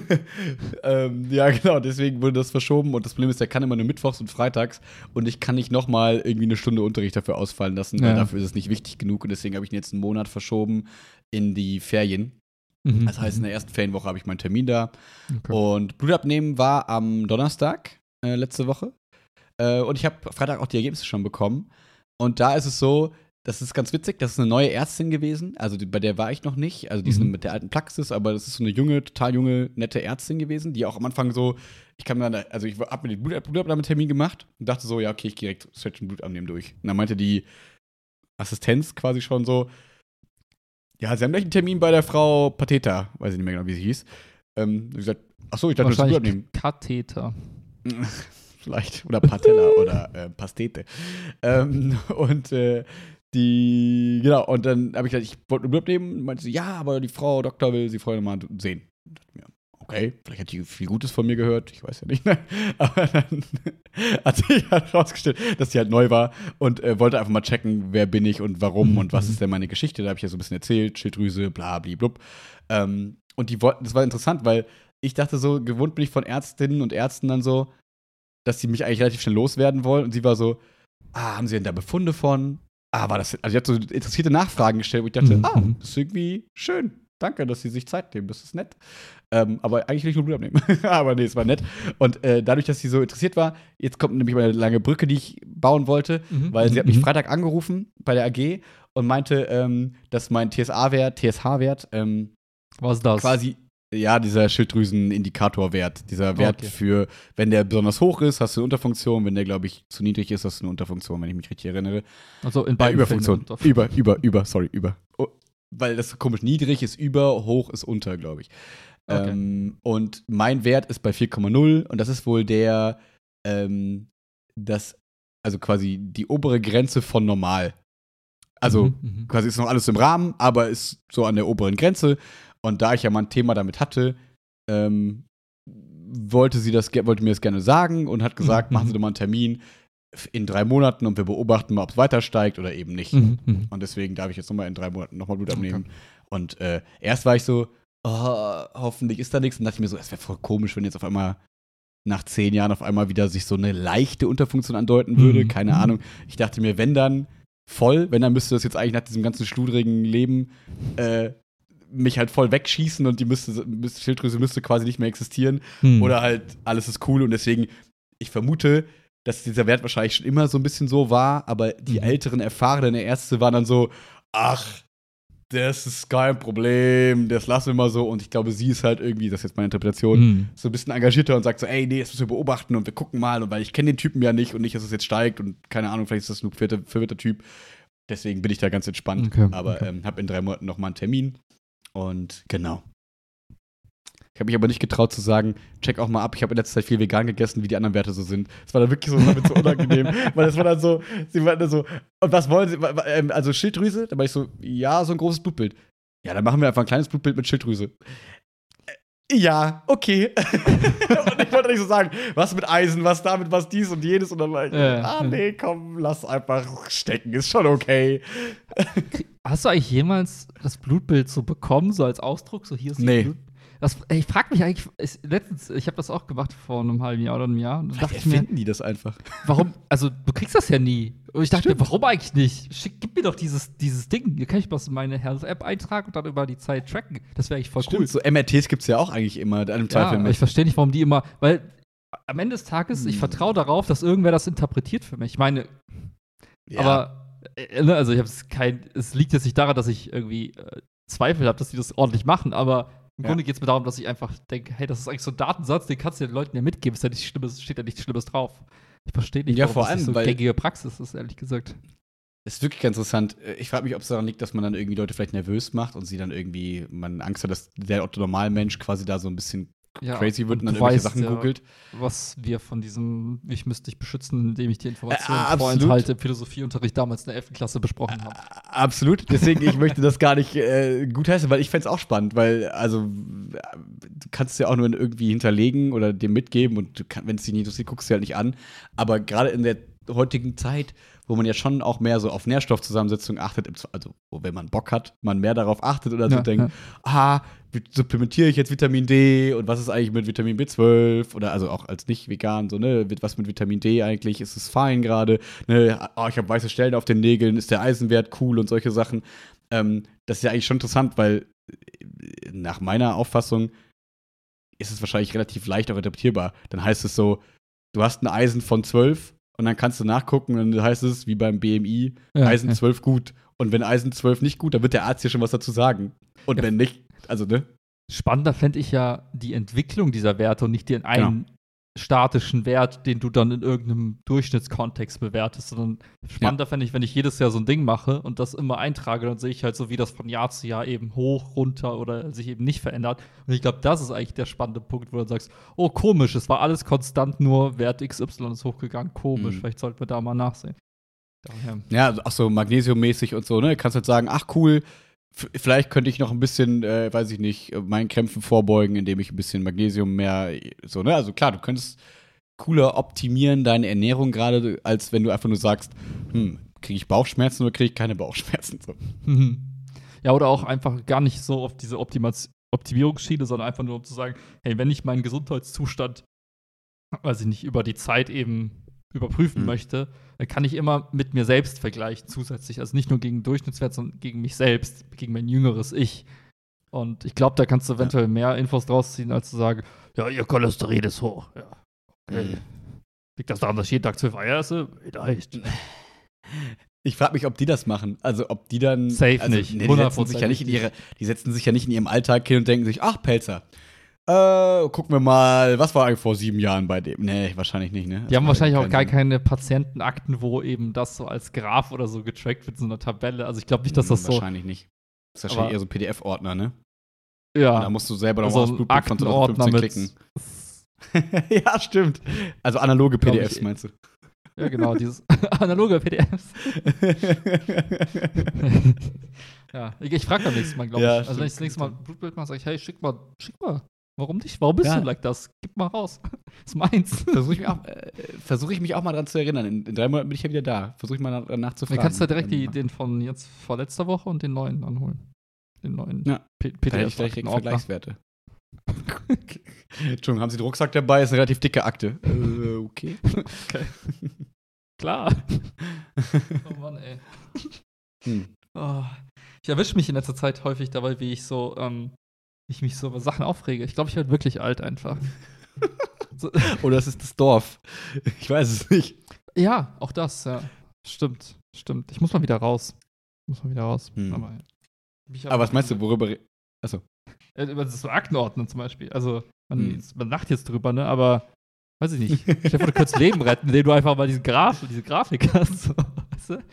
[LAUGHS] ähm, ja, genau, deswegen wurde das verschoben und das Problem ist, der kann immer nur mittwochs und freitags und ich kann nicht nochmal irgendwie eine Stunde Unterricht dafür ausfallen lassen, weil Ja. dafür ist es nicht wichtig genug und deswegen habe ich ihn jetzt einen Monat verschoben in die Ferien. Mhm, Das heißt, in mhm. der ersten Ferienwoche habe ich meinen Termin da Okay. und Blutabnehmen war am Donnerstag äh, letzte Woche. Äh, und ich habe Freitag auch die Ergebnisse schon bekommen. Und da ist es so, das ist ganz witzig, das ist eine neue Ärztin gewesen. Also die, bei der war ich noch nicht. Also die ist Mhm. mit der alten Praxis, aber das ist so eine junge, total junge, nette Ärztin gewesen, die auch am Anfang so, ich kam dann, also ich habe mir den Blut, Blutabnahmetermin gemacht und dachte so, ja, okay, ich gehe direkt straight zum Blutabnehmen durch. Und dann meinte die Assistenz quasi schon so, ja, sie haben gleich einen Termin bei der Frau Pateta, weiß ich nicht mehr genau, wie sie hieß. Ähm, ich gesagt, ach so, ich dachte, ist Blutabnehmen. Wahrscheinlich Katheter. [LAUGHS] Vielleicht. Oder Patella [LAUGHS] oder äh, Pastete. Ähm, und äh, die, genau, und dann habe ich gesagt, ich wollte nur Blut nehmen. Und meinte sie, ja, aber die Frau Doktor will sie vorher mal sehen. Und dachte mir, okay, vielleicht hat die viel Gutes von mir gehört, ich weiß ja nicht. [LAUGHS] aber dann [LAUGHS] hat sich halt rausgestellt, dass sie halt neu war und äh, wollte einfach mal checken, wer bin ich und warum und was ist denn meine Geschichte. Da habe ich ja so ein bisschen erzählt, Schilddrüse, bla, blub. Ähm, und die wollten, das war interessant, weil ich dachte so, gewohnt bin ich von Ärztinnen und Ärzten dann so, dass sie mich eigentlich relativ schnell loswerden wollen. Und sie war so, ah, haben sie denn da Befunde von? Ah, war das, also sie hat so interessierte Nachfragen gestellt, wo ich dachte, Mhm, ah, das ist irgendwie schön. Danke, dass sie sich Zeit nehmen, das ist nett. Ähm, aber eigentlich will ich nur Blut abnehmen. [LAUGHS] aber nee, es war nett. Und äh, dadurch, dass sie so interessiert war, jetzt kommt nämlich meine lange Brücke, die ich bauen wollte, Mhm, weil sie hat mich mhm. Freitag angerufen bei der AG und meinte, ähm, dass mein TSA-Wert, TSH-Wert, ähm, Was das? quasi, ja, dieser Schilddrüsenindikatorwert, dieser Wert Okay. für, wenn der besonders hoch ist, hast du eine Unterfunktion, wenn der, glaube ich, zu niedrig ist, hast du eine Unterfunktion, wenn ich mich richtig erinnere. Also in Bei beiden Überfunktion. Fällen. Über, über, über, sorry, über. Oh, weil das so komisch niedrig ist über, hoch ist unter, glaube ich. Okay. Ähm, und mein Wert ist bei 4,0 und das ist wohl der, ähm, das, also quasi die obere Grenze von normal. Also Mhm, mhm. quasi ist noch alles im Rahmen, aber ist so an der oberen Grenze. Und da ich ja mal ein Thema damit hatte, ähm, wollte sie das, wollte mir das gerne sagen und hat gesagt, Mhm, machen Sie mhm. doch mal einen Termin in drei Monaten und wir beobachten mal, ob es weiter steigt oder eben nicht. Mhm, mhm. Und deswegen darf ich jetzt nochmal in drei Monaten nochmal Blut abnehmen. Und äh, erst war ich so, oh, hoffentlich ist da nichts. Und dachte ich mir so, es wäre voll komisch, wenn jetzt auf einmal nach zehn Jahren auf einmal wieder sich so eine leichte Unterfunktion andeuten würde. Mhm. Keine Mhm. Ahnung. Ich dachte mir, wenn dann voll, wenn dann müsste das jetzt eigentlich nach diesem ganzen schludrigen Leben äh, mich halt voll wegschießen und die müsste, müsste, Schilddrüse müsste quasi nicht mehr existieren. Hm. Oder halt alles ist cool und deswegen, ich vermute, dass dieser Wert wahrscheinlich schon immer so ein bisschen so war, aber die Mhm. älteren, erfahrenen Ärzte waren dann so, ach, das ist kein Problem, das lassen wir mal so. Und ich glaube, sie ist halt irgendwie, das ist jetzt meine Interpretation, Hm. so ein bisschen engagierter und sagt so, ey, nee, das müssen wir beobachten und wir gucken mal. Und weil ich kenne den Typen ja nicht und nicht, dass es jetzt steigt und keine Ahnung, vielleicht ist das nur ein verwirrter, verwirrter Typ. Deswegen bin ich da ganz entspannt. Okay, aber okay. ähm, habe in drei Monaten nochmal einen Termin. Und genau. Ich habe mich aber nicht getraut zu sagen, check auch mal ab, ich habe in letzter Zeit viel vegan gegessen, wie die anderen Werte so sind. Das war dann wirklich so, mir so unangenehm. [LAUGHS] weil das war dann so, sie waren dann so, und was wollen sie, ähm, also Schilddrüse? Da war ich so, ja, so ein großes Blutbild. Ja, dann machen wir einfach ein kleines Blutbild mit Schilddrüse. Äh, Ja, okay. [LAUGHS] und ich wollte nicht so sagen, was mit Eisen, was damit, was dies und jenes. Und dann war ich, Ja. ah, nee, komm, lass einfach stecken, ist schon okay. Hast du eigentlich jemals das Blutbild so bekommen, so als Ausdruck? So hier ist Nee. Blut? Das, ich frage mich eigentlich, ich, letztens, ich habe das auch gemacht vor einem halben Jahr oder einem Jahr. Da dachte ich mir, die das einfach? warum, also du kriegst das ja nie. Und ich dachte Stimmt. mir, warum eigentlich nicht? Schick, gib mir doch dieses, dieses Ding. Hier kann ich in meine Health-App eintragen und dann über die Zeit tracken. Das wäre eigentlich voll cool. Cool. So MRTs gibt es ja auch eigentlich immer, im Ja, Zweifel aber ich verstehe nicht, warum die immer, weil am Ende des Tages, ich Hm. vertraue darauf, dass irgendwer das interpretiert für mich. Ich meine, Ja. aber, äh, ne, also ich habe es kein, es liegt jetzt nicht daran, dass ich irgendwie äh, Zweifel habe, dass die das ordentlich machen, aber im Ja. Grunde geht es mir darum, dass ich einfach denke, hey, das ist eigentlich so ein Datensatz, den kannst du den Leuten ja mitgeben, ist ja nichts Schlimmes, steht ja nichts Schlimmes drauf. Ich verstehe nicht, Ja, warum vor das allem, so weil- gängige Praxis ist, ehrlich gesagt. Das ist wirklich ganz interessant. Ich frage mich, ob es daran liegt, dass man dann irgendwie Leute vielleicht nervös macht und sie dann irgendwie, man Angst hat, dass der Otto Normalmensch quasi da so ein bisschen Ja, crazy wird und dann du irgendwelche weißt Sachen ja, googelt. Was wir von diesem, ich müsste dich beschützen, indem ich die Informationen Äh, vorenthalte, Philosophieunterricht damals in der 11. Klasse besprochen habe. Absolut. Deswegen, ich möchte das gar nicht äh, gutheißen, weil ich fände es auch spannend, weil, also, äh, du kannst es ja auch nur irgendwie hinterlegen oder dem mitgeben und wenn es dich nicht interessiert, guckst du halt nicht an. Aber gerade in der heutigen Zeit, wo man ja schon auch mehr so auf Nährstoffzusammensetzung achtet, also wenn man Bock hat, man mehr darauf achtet oder so Ja, denkt, ah, wie supplementiere ich jetzt Vitamin D und was ist eigentlich mit Vitamin B12 oder also auch als nicht vegan so, ne, wird was mit Vitamin D eigentlich, ist es fein gerade, ne, oh, ich habe weiße Stellen auf den Nägeln, ist der Eisenwert cool und solche Sachen. Ähm, das ist ja eigentlich schon interessant, weil äh, nach meiner Auffassung ist es wahrscheinlich relativ leicht auch interpretierbar. Dann heißt es so, du hast ein Eisen von 12 und dann kannst du nachgucken und dann heißt es, wie beim BMI, Ja, Eisen ja. 12 gut. Und wenn Eisen 12 nicht gut, dann wird der Arzt hier schon was dazu sagen. Und Ja. wenn nicht, also ne? Spannender fände ich ja die Entwicklung dieser Werte und nicht den einen Genau. Statischen Wert, den du dann in irgendeinem Durchschnittskontext bewertest, sondern spannender fände ich, wenn ich jedes Jahr so ein Ding mache und das immer eintrage, dann sehe ich halt so, wie das von Jahr zu Jahr eben hoch, runter oder sich eben nicht verändert. Und ich glaube, das ist eigentlich der spannende Punkt, wo du dann sagst, oh komisch, es war alles konstant, nur Wert XY ist hochgegangen, komisch, Mhm. vielleicht sollten wir da mal nachsehen. Daher. Ja, also auch so magnesiummäßig und so, ne? Kannst halt sagen, ach cool, vielleicht könnte ich noch ein bisschen, äh, weiß ich nicht, meinen Krämpfen vorbeugen, indem ich ein bisschen Magnesium mehr, so, ne? Also klar, du könntest cooler optimieren deine Ernährung gerade, als wenn du einfach nur sagst, hm, kriege ich Bauchschmerzen oder kriege ich keine Bauchschmerzen? So. Mhm. Ja, oder auch einfach gar nicht so auf diese Optimierungsschiene, sondern einfach nur um zu sagen, hey, wenn ich meinen Gesundheitszustand, weiß ich nicht, über die Zeit eben überprüfen Mhm. möchte, dann kann ich immer mit mir selbst vergleichen zusätzlich. Also nicht nur gegen Durchschnittswert, sondern gegen mich selbst, gegen mein jüngeres Ich. Und ich glaube, da kannst du eventuell mehr Infos draus ziehen, als zu sagen, ja, ihr Cholesterin ist hoch. Ja. Okay. Mhm. Liegt das daran, dass ich jeden Tag zwölf Eier esse? Vielleicht. [LAUGHS] Ich frage mich, ob die das machen. Also ob die dann. Safe also, nicht. Nee, die, setzen sich ja nicht in 100% ihre, die setzen sich ja nicht in ihrem Alltag hin und denken sich, ach, Pelzer. Äh, gucken wir mal, was war eigentlich vor sieben Jahren bei dem? Nee, wahrscheinlich nicht, ne? Die haben Das macht wahrscheinlich auch gar keine Patientenakten, wo eben das so als Graph oder so getrackt wird, in so einer Tabelle. Also ich glaube nicht, dass das Hm, so. Wahrscheinlich nicht. Das ist wahrscheinlich eher so ein PDF-Ordner, ne? Und da Ja, musst du selber noch so mal das ein Blutbild von Aktenordner 2015 mit. klicken. [LAUGHS] ja, stimmt. Also analoge PDFs, ich- meinst du? Ja, genau, dieses [LAUGHS] analoge PDFs. [LAUGHS] ja, ich, ich frage beim nächsten Mal, glaube Ja, ich. Also wenn ich das nächste Mal ein Blutbild mache, sage ich, hey, schick mal, schick mal. Warum nicht? Warum bist Ja. du like das? Gib mal raus. [LAUGHS] ist meins. Versuche ich, mich auch- äh, versuch ich mich auch mal dran zu erinnern. In, in drei Monaten bin ich ja wieder da. Versuche ich mal nach, Dann nachzufragen. kannst du direkt die, Ähm, den von jetzt vor letzter Woche und den neuen anholen. Den neuen Ja. P- Da hätte ich gleich PDF-Aktenordner. Vergleichswerte. [LAUGHS] Entschuldigung, haben Sie den Rucksack dabei? Ist eine relativ dicke Akte. Äh, okay. [LAUGHS] Klar. Oh Mann, ey. Hm. Oh. Ich erwische mich in letzter Zeit häufig dabei, wie ich so, ähm, ich mich so über Sachen aufrege. Ich glaube, ich werde wirklich alt einfach. [LAUGHS] so, Oder es ist das Dorf. Ich weiß es nicht. ja, auch das, ja. Stimmt, stimmt. Ich muss mal wieder raus. Ich muss mal wieder raus. Hm. Aber, Aber was meinst du, worüber. re- Äh, über das so Aktenordnen zum Beispiel. Also, man, Hm. man lacht jetzt drüber, ne? Aber, weiß ich nicht. Dir vor, du könntest Leben retten, indem du einfach mal diesen Graph, diese Grafik hast. So, weißt du?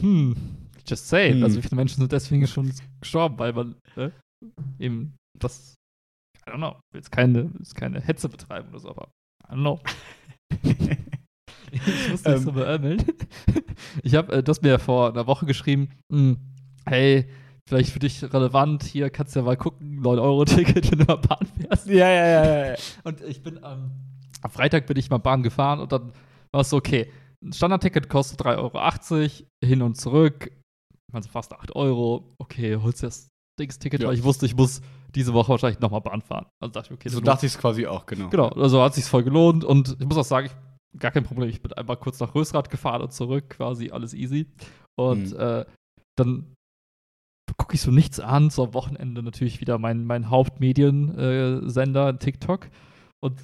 Hm. Just saying. Hm. Also, wie viele Menschen sind deswegen schon gestorben, weil man äh, eben das. I don't know. Jetzt keine, jetzt keine Hetze betreiben oder so, aber I don't know. ich muss dich Ähm. so beömmeln. Ich habe äh, das mir vor einer Woche geschrieben. hm, hey, vielleicht für dich relevant. Hier kannst du ja mal gucken, 9-Euro-Ticket, wenn du mal Bahn fährst. Ja, ja, ja, ja. Und ich bin ähm, am Freitag bin ich mal Bahn gefahren und dann war es so, okay, ein Standardticket kostet 3,80 Euro hin und zurück, also fast 8 Euro. Okay, holst du das Dings-Ticket, Ja. weil ich wusste, ich muss diese Woche wahrscheinlich nochmal Bahn fahren. Also dachte ich, okay, So dachte ich es quasi auch, genau. Genau, also hat sich voll gelohnt und ich muss auch sagen, ich, gar kein Problem. Ich bin einmal kurz nach Rösrath gefahren und zurück, quasi alles easy. Und Mhm. äh, dann gucke ich so nichts an, so am Wochenende natürlich wieder mein, mein Hauptmediensender TikTok und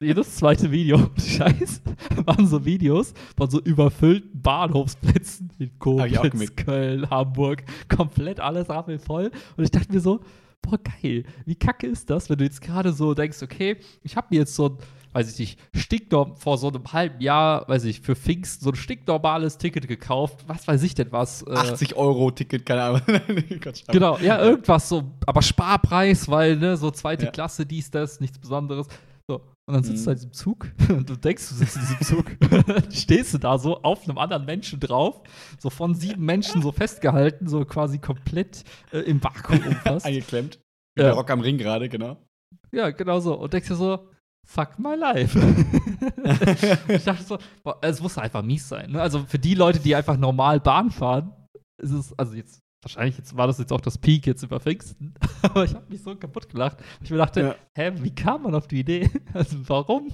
jedes zweite Video, [LAUGHS] scheiß, waren so Videos von so überfüllten Bahnhofsplätzen in Koblenz, gemerkt. Köln, Hamburg, komplett alles rappelvoll. Und ich dachte mir so, boah, geil, wie kacke ist das, wenn du jetzt gerade so denkst, okay, ich habe mir jetzt so ein, weiß ich nicht, stinknorm vor so einem halben Jahr, weiß ich, für Pfingsten so ein stinknormales Ticket gekauft, was weiß ich denn was. äh, 80 Euro Ticket, keine Ahnung. [LAUGHS] Genau, ja, irgendwas so, aber Sparpreis, weil, ne, so zweite Ja. Klasse, dies, das, nichts Besonderes. Und dann sitzt Mhm. du halt in diesem Zug [LAUGHS] und du denkst, du sitzt in diesem Zug, [LAUGHS] stehst du da so auf einem anderen Menschen drauf, so von sieben Menschen so festgehalten, so quasi komplett äh, im Vakuum umfasst. [LAUGHS] Eingeklemmt. Wie Ja. der Rock am Ring gerade, genau. ja, genau so. Und denkst dir so, fuck my life. ich dachte so, boah, es muss einfach mies sein. Ne? Also für die Leute, die einfach normal Bahn fahren, ist es, also jetzt, wahrscheinlich jetzt war das jetzt auch das Peak jetzt über Pfingsten, [LAUGHS] aber ich habe mich so kaputt gelacht. Ich mir dachte, Ja. hä, wie kam man auf die Idee? [LAUGHS] Also warum?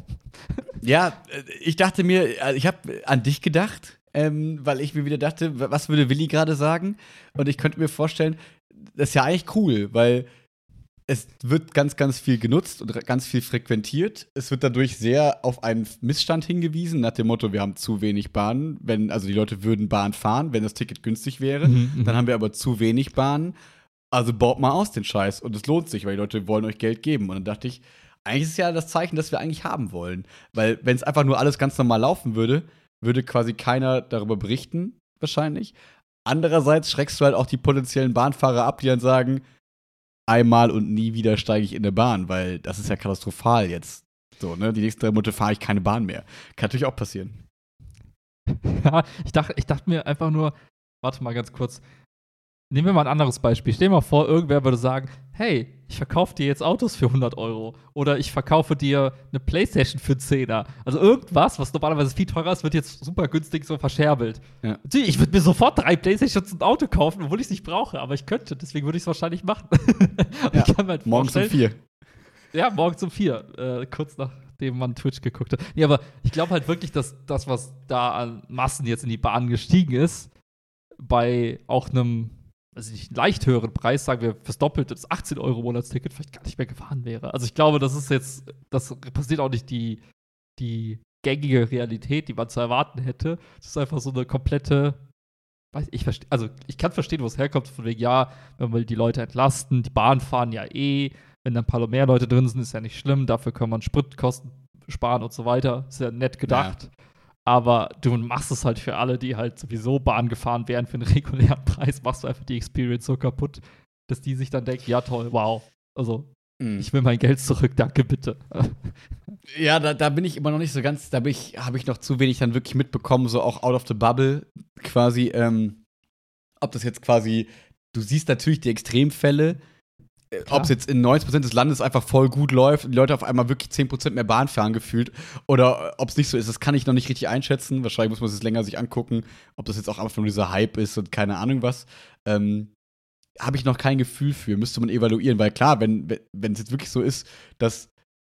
Ja, äh, ich dachte mir, also ich habe an dich gedacht, ähm, weil ich mir wieder dachte, wa- was würde Willi gerade sagen? Und ich könnte mir vorstellen, das ist ja eigentlich cool, weil es wird ganz, ganz viel genutzt und ganz viel frequentiert. Es wird dadurch sehr auf einen Missstand hingewiesen, nach dem Motto, wir haben zu wenig Bahnen, wenn, also die Leute würden Bahn fahren, wenn das Ticket günstig wäre. Mhm, Dann haben wir aber zu wenig Bahnen. Also baut mal aus den Scheiß und es lohnt sich, weil die Leute wollen euch Geld geben. Und dann dachte ich, eigentlich ist es ja das Zeichen, das wir eigentlich haben wollen. Weil wenn es einfach nur alles ganz normal laufen würde, würde quasi keiner darüber berichten, wahrscheinlich. Andererseits schreckst du halt auch die potenziellen Bahnfahrer ab, die dann sagen, einmal und nie wieder steige ich in eine Bahn, weil das ist ja katastrophal jetzt. So, ne? Die nächsten drei Monate fahre ich keine Bahn mehr. Kann natürlich auch passieren. [LAUGHS] Ja, ich dachte, ich dachte mir einfach nur, warte mal ganz kurz. Nehmen wir mal ein anderes Beispiel. Stell dir mal vor, irgendwer würde sagen, hey, ich verkaufe dir jetzt Autos für 100 Euro oder ich verkaufe dir eine Playstation für 10er. Also irgendwas, was normalerweise viel teurer ist, wird jetzt super günstig so verscherbelt. Ja. Natürlich, Ich würde mir sofort drei Playstations und ein Auto kaufen, obwohl ich es nicht brauche, aber ich könnte, deswegen würde ich es wahrscheinlich machen. [LAUGHS] Ja, ich kann halt Morgens um vier. ja, morgens um vier, äh, kurz nachdem man Twitch geguckt hat. Nee, aber ich glaube halt wirklich, dass das, was da an Massen jetzt in die Bahn gestiegen ist, bei auch einem, ich nicht, leicht höheren Preis, sagen wir fürs Doppelte, das 18 Euro Monatsticket, vielleicht gar nicht mehr gefahren wäre. Also ich glaube, das ist jetzt, das repräsentiert auch nicht die, die gängige Realität, die man zu erwarten hätte. Es ist einfach so eine komplette, weiß ich also ich kann verstehen, wo es herkommt, von wegen, ja, wenn wir die Leute entlasten, die Bahn fahren ja eh, wenn da ein paar mehr Leute drin sind, ist ja nicht schlimm, dafür kann man Spritkosten sparen und so weiter. Ist ja nett gedacht. Aber du machst es halt für alle, die halt sowieso Bahn gefahren wären für einen regulären Preis, machst du einfach die Experience so kaputt, dass die sich dann denken, ja toll, wow. Also, Mhm. ich will mein Geld zurück, danke bitte. [LAUGHS] Ja, da, da bin ich immer noch nicht so ganz, da bin ich, habe ich noch zu wenig dann wirklich mitbekommen, so auch out of the bubble quasi, ähm, ob das jetzt quasi, du siehst natürlich die Extremfälle. Ob es jetzt in 90% des Landes einfach voll gut läuft und die Leute auf einmal wirklich 10% mehr Bahn fahren gefühlt oder ob es nicht so ist, das kann ich noch nicht richtig einschätzen. Wahrscheinlich muss man es jetzt länger sich angucken, ob das jetzt auch einfach nur dieser Hype ist und keine Ahnung was. Ähm, habe ich noch kein Gefühl für, müsste man evaluieren, weil klar, wenn wenn es jetzt wirklich so ist, dass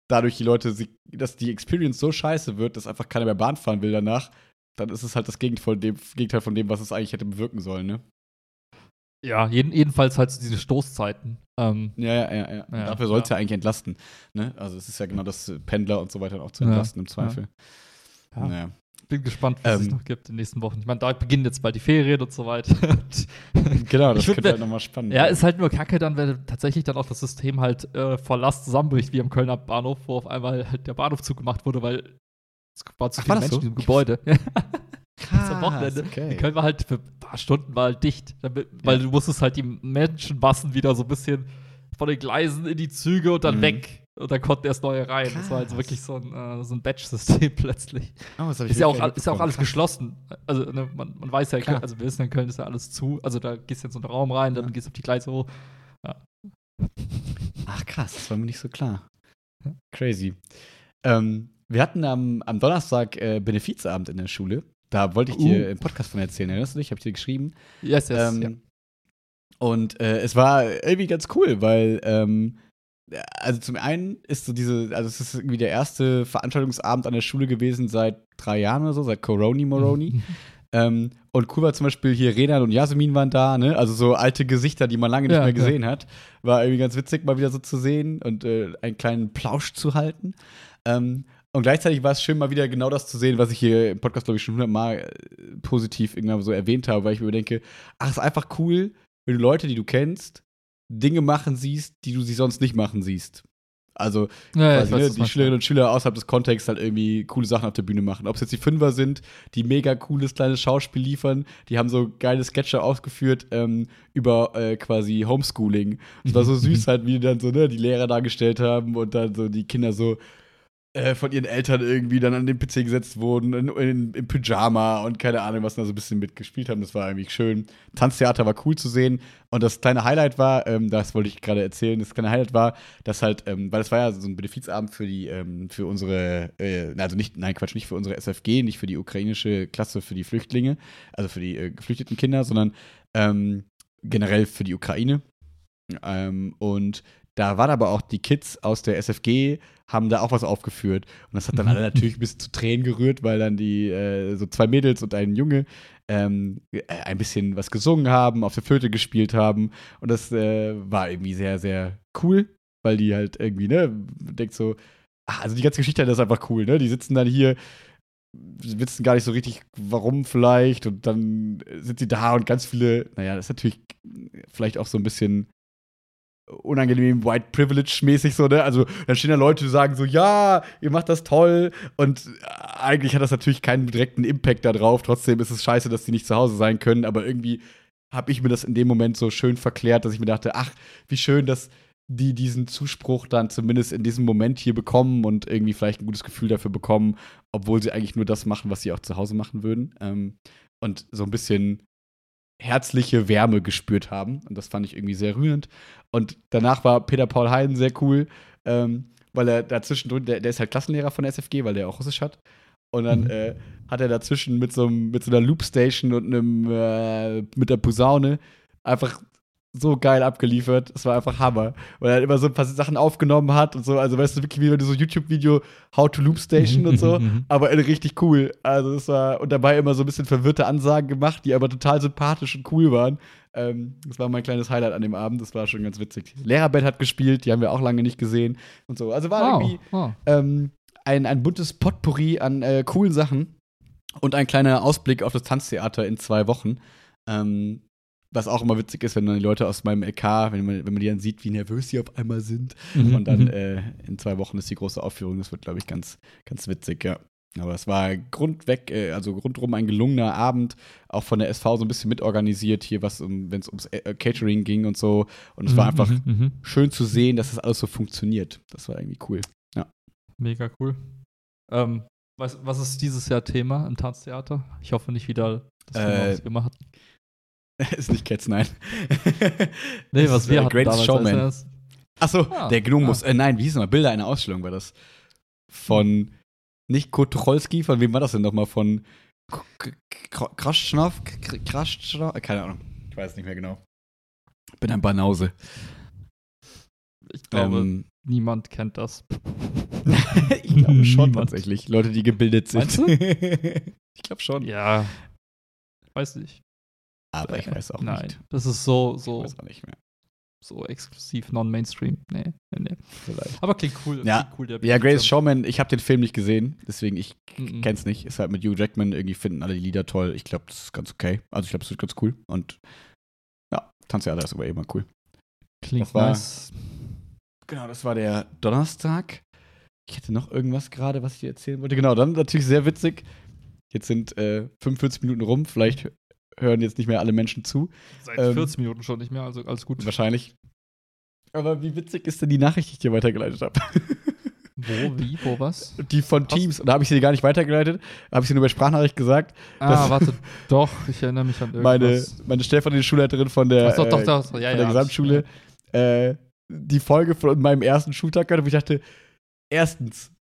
dadurch die Leute, sich, dass die Experience so scheiße wird, dass einfach keiner mehr Bahn fahren will danach, dann ist es halt das Gegenteil von dem, Gegenteil von dem was es eigentlich hätte bewirken sollen, ne? Ja, jeden, jedenfalls halt so diese Stoßzeiten. Ähm, Ja, ja, ja. ja. Ja, Dafür soll es ja. ja eigentlich entlasten. Ne? Also es ist ja genau das äh, Pendler und so weiter auch zu entlasten im Zweifel. Ja. Naja. bin gespannt, was es Ähm. noch gibt in den nächsten Wochen. Ich meine, da beginnen jetzt bald die Ferien und so weiter. [LAUGHS] Genau, das könnte halt nochmal spannend Ja, ist halt nur kacke dann, wenn tatsächlich dann auch das System halt äh, vor Last zusammenbricht, wie am Kölner Bahnhof, wo auf einmal halt der Bahnhof zugemacht wurde, weil es war zu Ach, viele war Menschen so? im Gebäude. [LAUGHS] Krass, am Wochenende. okay. In Köln war halt für ein paar Stunden mal dicht, damit, weil Ja. du musstest halt die Menschenmassen wieder so ein bisschen von den Gleisen in die Züge und dann Mhm. weg. Und dann konnten erst neue rein. Das war also Krass. wirklich so ein, äh, so ein Batch-System [LAUGHS] plötzlich. Oh, Ist ja, auch, ist ja auch alles Krass. geschlossen. Also, ne, man, man weiß ja, Klar. Also wir wissen, in Köln ist ja alles zu. Also, da gehst du in so einen Raum rein, dann Ja. gehst du auf die Gleise hoch. Ach krass, das war mir nicht so klar. Crazy. Ähm, wir hatten am, am Donnerstag äh, Benefizabend in der Schule. Da wollte ich dir Uh. im Podcast von erzählen. Erinnerst du dich? Hab ich dir geschrieben? Yes, yes. ähm, ja. Und äh, es war irgendwie ganz cool, weil ähm, also zum einen ist so diese, also es ist irgendwie der erste Veranstaltungsabend an der Schule gewesen seit drei Jahren oder so, seit Coroni Moroni. [LAUGHS] Ähm, und cool war zum Beispiel hier Renan und Jasmin waren da, ne? Also so alte Gesichter, die man lange nicht Ja, mehr ja. gesehen hat. War irgendwie ganz witzig, mal wieder so zu sehen und äh, einen kleinen Plausch zu halten. Ähm, und gleichzeitig war es schön, mal wieder genau das zu sehen, was ich hier im Podcast, glaube ich, schon hundertmal äh, positiv irgendwann so erwähnt habe, weil ich mir denke, ach, es ist einfach cool, wenn du Leute, die du kennst, Dinge machen siehst, die du sie sonst nicht machen siehst. Also ja, quasi, weiß, ne, die Schülerinnen und Schüler außerhalb des Kontexts halt irgendwie coole Sachen auf der Bühne machen. Ob es jetzt die Fünfer sind, die mega cooles kleines Schauspiel liefern, die haben so geile Sketche ausgeführt ähm, über äh, quasi Homeschooling. Es war so [LAUGHS] süß halt, wie die dann so ne, die Lehrer dargestellt haben und dann so die Kinder so äh, von ihren Eltern irgendwie dann an den PC gesetzt wurden, in, in, im Pyjama und keine Ahnung, was da so ein bisschen mitgespielt haben. Das war irgendwie schön. Tanztheater war cool zu sehen. Und das kleine Highlight war, ähm, das wollte ich gerade erzählen, das kleine Highlight war, dass halt, ähm, weil es war ja so ein Benefizabend für die, ähm, für unsere, äh, also nicht, nein, Quatsch, nicht für unsere SFG, nicht für die ukrainische Klasse für die Flüchtlinge, also für die äh, geflüchteten Kinder, sondern ähm, generell für die Ukraine. Ähm, und da waren aber auch die Kids aus der SFG, haben da auch was aufgeführt. Und das hat dann Mhm. alle natürlich bis zu Tränen gerührt, weil dann die, äh, so zwei Mädels und ein Junge ähm, äh, ein bisschen was gesungen haben, auf der Flöte gespielt haben. Und das äh, war irgendwie sehr, sehr cool, weil die halt irgendwie, ne, denkt so, ach, also die ganze Geschichte das ist einfach cool, ne? Die sitzen dann hier, wissen gar nicht so richtig, warum vielleicht, und dann sind sie da und ganz viele, naja, das ist natürlich vielleicht auch so ein bisschen unangenehm White Privilege-mäßig so, ne? Also dann stehen da Leute, die sagen so, ja, ihr macht das toll und äh, eigentlich hat das natürlich keinen direkten Impact da drauf. Trotzdem ist es scheiße, dass die nicht zu Hause sein können, aber irgendwie habe ich mir das in dem Moment so schön verklärt, dass ich mir dachte, ach, wie schön, dass die diesen Zuspruch dann zumindest in diesem Moment hier bekommen und irgendwie vielleicht ein gutes Gefühl dafür bekommen, obwohl sie eigentlich nur das machen, was sie auch zu Hause machen würden. Ähm, und so ein bisschen herzliche Wärme gespürt haben. Und das fand ich irgendwie sehr rührend. Und danach war Peter Paul Heiden sehr cool, ähm, weil er dazwischen, der, der ist halt Klassenlehrer von der SFG, weil der auch Russisch hat. Und dann Mhm. äh, hat er dazwischen mit so, einem- mit so einer Loopstation und einem, äh, mit der Posaune einfach so geil abgeliefert. Es war einfach Hammer. Weil er halt immer so ein paar Sachen aufgenommen hat und so. Also, weißt du, wirklich wie wenn du so YouTube-Video How to Loopstation und so. [LAUGHS] Mhm. Aber richtig cool. Also, es war, und dabei immer so ein bisschen verwirrte Ansagen gemacht, die aber total sympathisch und cool waren. Ähm, das war mein kleines Highlight an dem Abend. Das war schon ganz witzig. Lehrerband hat gespielt, die haben wir auch lange nicht gesehen und so. Also war Wow. irgendwie wow. ähm, ein, ein buntes Potpourri an äh, coolen Sachen und ein kleiner Ausblick auf das Tanztheater in zwei Wochen. Ähm, was auch immer witzig ist, wenn dann die Leute aus meinem LK, wenn man, wenn man die dann sieht, wie nervös sie auf einmal sind. Mhm, Und dann mhm. äh, in zwei Wochen ist die große Aufführung. Das wird, glaube ich, ganz, ganz witzig, ja. Aber es war grundweg, äh, also rundherum ein gelungener Abend, auch von der SV so ein bisschen mitorganisiert hier, was um, wenn es ums äh, Catering ging und so. Und es war Mhm, einfach mhm, mhm. schön zu sehen, dass das alles so funktioniert. Das war irgendwie cool. Mega cool. Ähm, was, was ist dieses Jahr Thema im Tanztheater? Ich hoffe nicht wieder das Thema, Äh, was wir hatten. [LAUGHS] ist nicht Cats, nein. [LAUGHS] Nee, was wir äh, hatten Greatest damals. Showman. Achso, Ah, der Gnomus. Äh, nein, wie hieß es mal? Bilder einer Ausstellung war das. Von, nicht Kurt Tucholsky, von wem war das denn nochmal? Von Kraschnow? Kraschnow? Äh, Keine Ahnung. Ich weiß nicht mehr genau. Bin ein Banause. Ich glaube, Ähm, niemand kennt das. [LAUGHS] ich glaube schon Niemand. tatsächlich. Leute, die gebildet sind. Ich glaube schon. Ja. Weiß nicht. Aber ich weiß auch Nein, nicht. das ist so, Ich so, weiß auch nicht mehr. so exklusiv non-Mainstream. Nee, nee, nee. Vielleicht. Aber klingt cool. Ja. klingt cool der Ja, Bildschirm. Showman, ich habe den Film nicht gesehen, deswegen ich Mhm. kenn's nicht. Ist halt mit Hugh Jackman, irgendwie finden alle die Lieder toll. Ich glaube, das ist ganz okay. Also ich glaube, es wird ganz cool. Und ja, Tanztheater ist aber immer cool. Klingt Das war- nice. Genau, das war der Donnerstag. Ich hätte noch irgendwas gerade, was ich dir erzählen wollte. Genau, dann natürlich sehr witzig. Jetzt sind äh, 45 Minuten rum. Vielleicht hören jetzt nicht mehr alle Menschen zu. Seit ähm, 40 Minuten schon nicht mehr, also alles gut. Wahrscheinlich. Aber wie witzig ist denn die Nachricht, die ich dir weitergeleitet habe? [LAUGHS] Wo, wie, wo, was? Die von Was? Teams. Und da habe ich sie gar nicht weitergeleitet. Habe ich sie nur bei Sprachnachricht gesagt. Ah, warte, [LAUGHS] doch, ich erinnere mich an Meine, irgendwas. meine stellvertretende Schulleiterin von der, doch, äh, doch, ja, von ja, der Gesamtschule äh, die Folge von meinem ersten Schultag gehört, wo ich dachte, erstens,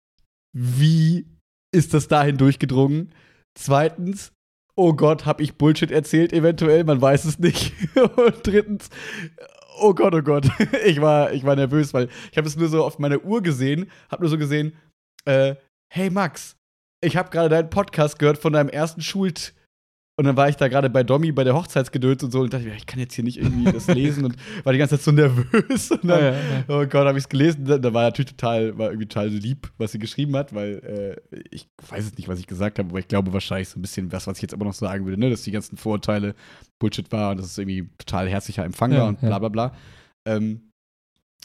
wie ist das dahin durchgedrungen? Zweitens, oh Gott, habe ich Bullshit erzählt eventuell, man weiß es nicht. [LAUGHS] Und drittens, oh Gott, oh Gott, [LAUGHS] ich war, ich war nervös, weil ich habe es nur so auf meiner Uhr gesehen, habe nur so gesehen, äh, hey Max, ich habe gerade deinen Podcast gehört von deinem ersten Schult und dann war ich da gerade bei Domi bei der Hochzeitsgedöns und so und dachte ich kann jetzt hier nicht irgendwie das [LAUGHS] lesen und war die ganze Zeit so nervös. Und dann, Ja, ja, ja. oh Gott, habe ich es gelesen. Da, war natürlich total, war irgendwie total lieb, was sie geschrieben hat, weil äh, ich weiß es nicht, was ich gesagt habe, aber ich glaube wahrscheinlich so ein bisschen was, was ich jetzt immer noch sagen würde, ne, dass die ganzen Vorurteile Bullshit war und dass es irgendwie total herzlicher Empfang war und bla bla bla. Ähm,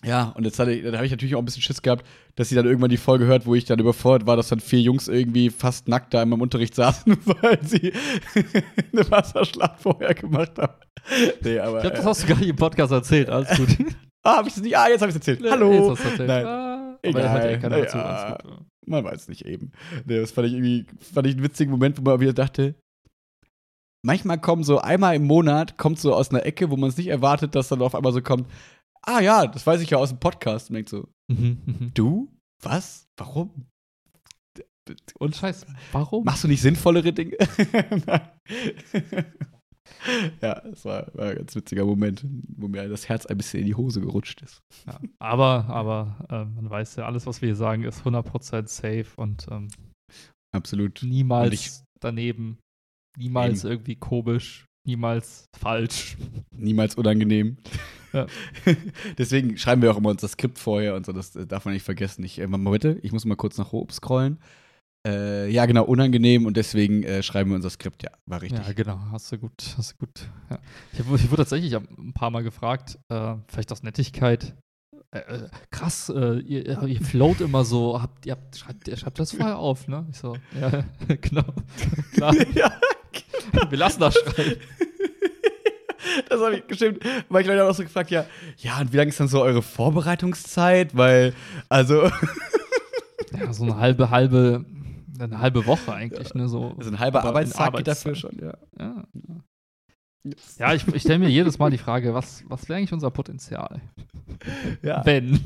ja, und jetzt hatte ich, dann habe ich natürlich auch ein bisschen Schiss gehabt, dass sie dann irgendwann die Folge hört, wo ich dann überfordert war, dass dann vier Jungs irgendwie fast nackt da in meinem Unterricht saßen, [LAUGHS] weil sie eine Wasserschlacht vorher gemacht haben. Nee, aber. Ich glaube, das äh, hast du gar nicht im Podcast erzählt, alles gut. [LAUGHS] ah, hab ich das nicht? Ah, jetzt habe ich es erzählt. Jetzt Hallo. hast du erzählt. Nein. Ah, Egal. Aber ja keiner Ja. dazu, gut. Man weiß nicht eben. Nee, das fand ich irgendwie, fand ich einen witzigen Moment, wo man wieder dachte, manchmal kommen so einmal im Monat, kommt so aus einer Ecke, wo man es nicht erwartet, dass dann auf einmal so kommt, ah ja, das weiß ich ja aus dem Podcast. Und denkt so, Mhm, mhm. du? Was? Warum? Und Scheiß, warum? Machst du nicht sinnvollere Dinge? [LAUGHS] ja, das war, war ein ganz witziger Moment, wo mir das Herz ein bisschen in die Hose gerutscht ist. Ja. Aber, aber äh, man weiß ja, alles, was wir hier sagen, ist 100% safe und ähm, Absolut. niemals Und ich- daneben, niemals Eben. irgendwie komisch, niemals falsch. Niemals unangenehm. Ja. [LAUGHS] Deswegen schreiben wir auch immer unser Skript vorher und so, das äh, darf man nicht vergessen. Ich, äh, mal bitte, ich muss mal kurz nach oben scrollen. Äh, ja, genau, unangenehm und deswegen äh, schreiben wir unser Skript. Ja, war richtig. Ja, genau, hast du gut, hast du gut. Ja. Ich, wurde- ich wurde tatsächlich ein paar Mal gefragt, äh, vielleicht aus Nettigkeit. Äh, äh, krass, äh, ihr, ihr float immer so, habt, ihr habt, schreibt, schreibt das vorher auf, ne? Ich so, ja, [LAUGHS] genau. Klar, [LAUGHS] ja, [LAUGHS] wir lassen das schreiben. [LAUGHS] das habe ich gestimmt. Weil ich Leute auch so gefragt, ja, ja, und wie lange ist dann so eure Vorbereitungszeit? Weil, also, [LAUGHS] Ja, so eine halbe, halbe, eine halbe Woche eigentlich, ne? So, also ein halber in Arbeitstag geht dafür schon, ja. Ja, ja ich, ich stelle mir jedes Mal die Frage, was, was wäre eigentlich unser Potenzial? ja. Wenn.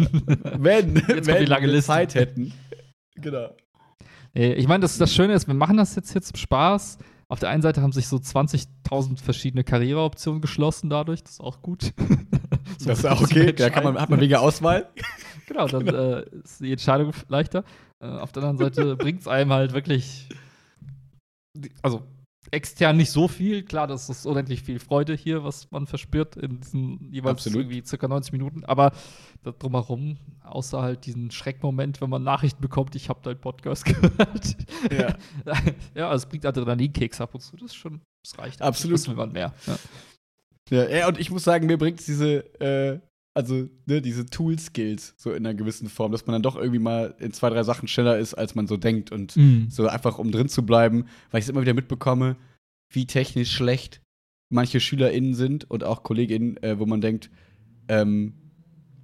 Wenn, Jetzt wenn die lange wir Liste. Zeit hätten. Genau. Ich meine, das, das Schöne ist, wir machen das jetzt hier zum Spaß. Auf der einen Seite haben sich so 20.000 verschiedene Karriereoptionen geschlossen dadurch. Das ist auch gut. [LAUGHS] So Das ist auch okay. Da kann man, hat man weniger Auswahl. [LAUGHS] Genau, dann Äh, ist die Entscheidung leichter. Äh, auf der anderen Seite [LAUGHS] bringt es einem halt wirklich, also extern nicht so viel. Klar, das ist unendlich viel Freude hier, was man verspürt in diesen jeweils Absolut. irgendwie circa 90 Minuten. Aber drumherum, außer halt diesen Schreckmoment, wenn man Nachrichten bekommt, ich habe deinen Podcast [LAUGHS] gehört. Ja. [LAUGHS] ja, also es bringt Adrenalinkeks ab und zu. Das ist schon, das reicht. Absolut. Das will man mehr. Ja. Ja, ja, und ich muss sagen, mir bringt diese, äh, also, ne, diese Tool-Skills so in einer gewissen Form, dass man dann doch irgendwie mal in zwei, drei Sachen schneller ist, als man so denkt. Und Mhm. so einfach, um drin zu bleiben, weil ich es immer wieder mitbekomme, wie technisch schlecht manche SchülerInnen sind und auch KollegInnen, äh, wo man denkt, ähm,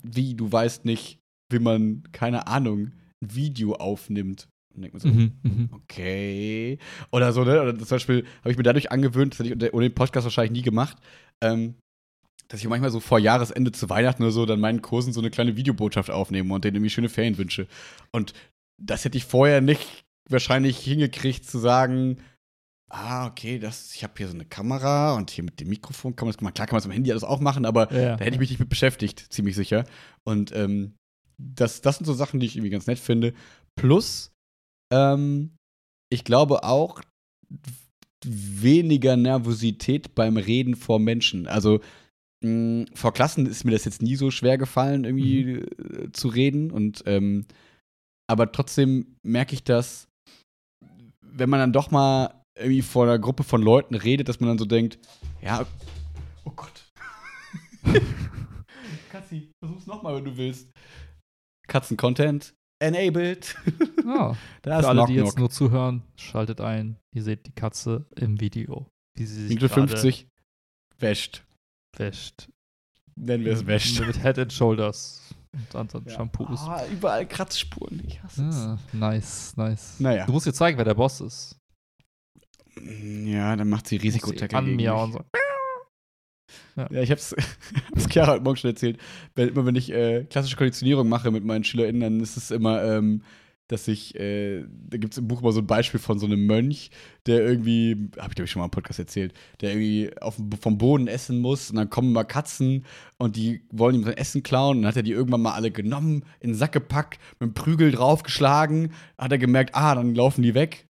wie, du weißt nicht, wie man, keine Ahnung, ein Video aufnimmt. Und denkt man so, Mhm. Mhm. okay. Oder so, ne? Oder zum Beispiel habe ich mir dadurch angewöhnt, das hätte ich ohne den Podcast wahrscheinlich nie gemacht, ähm, dass ich manchmal so vor Jahresende zu Weihnachten oder so dann meinen Kursen so eine kleine Videobotschaft aufnehme und denen irgendwie schöne Ferien wünsche. Und das hätte ich vorher nicht wahrscheinlich hingekriegt zu sagen, ah, okay, das, ich habe hier so eine Kamera und hier mit dem Mikrofon kann man das machen. Klar kann man es am Handy alles auch machen, aber Ja. da hätte ich mich nicht mit beschäftigt, ziemlich sicher. Und ähm, das, das sind so Sachen, die ich irgendwie ganz nett finde. Plus, ähm, ich glaube auch weniger Nervosität beim Reden vor Menschen. Also mh, vor Klassen ist mir das jetzt nie so schwer gefallen, irgendwie äh, zu reden. Und ähm, aber trotzdem merke ich das, wenn man dann doch mal irgendwie vor einer Gruppe von Leuten redet, dass man dann so denkt, ja, oh Gott. [LAUGHS] Katzi, versuch's nochmal, wenn du willst. Katzen-Content enabled. Ja. [LAUGHS] Da Für ist alle, Knock die jetzt Knock. nur zuhören, schaltet ein. Ihr seht die Katze im Video, wie sie sich Minute gerade 50 wäscht. Wäscht. nennen wir es wäscht. Mit Head and Shoulders und anderen Shampoos. Ah, überall Kratzspuren. Ich hasse es. Ah, nice, nice. Naja. Du musst dir zeigen, wer der Boss ist. Ja, dann macht sie Risikotacker An mir und so. Ja, ich hab's, [LAUGHS] hab's Chiara heute Morgen schon erzählt. Wenn, immer wenn ich äh, klassische Konditionierung mache mit meinen SchülerInnen, dann ist es immer, ähm, dass ich, äh, da gibt's im Buch mal so ein Beispiel von so einem Mönch, der irgendwie, hab ich glaube ich schon mal im Podcast erzählt, der irgendwie auf, vom Boden essen muss und dann kommen mal Katzen und die wollen ihm sein Essen klauen und dann hat er die irgendwann mal alle genommen, in den Sack gepackt, mit dem Prügel draufgeschlagen, hat er gemerkt, ah, dann laufen die weg.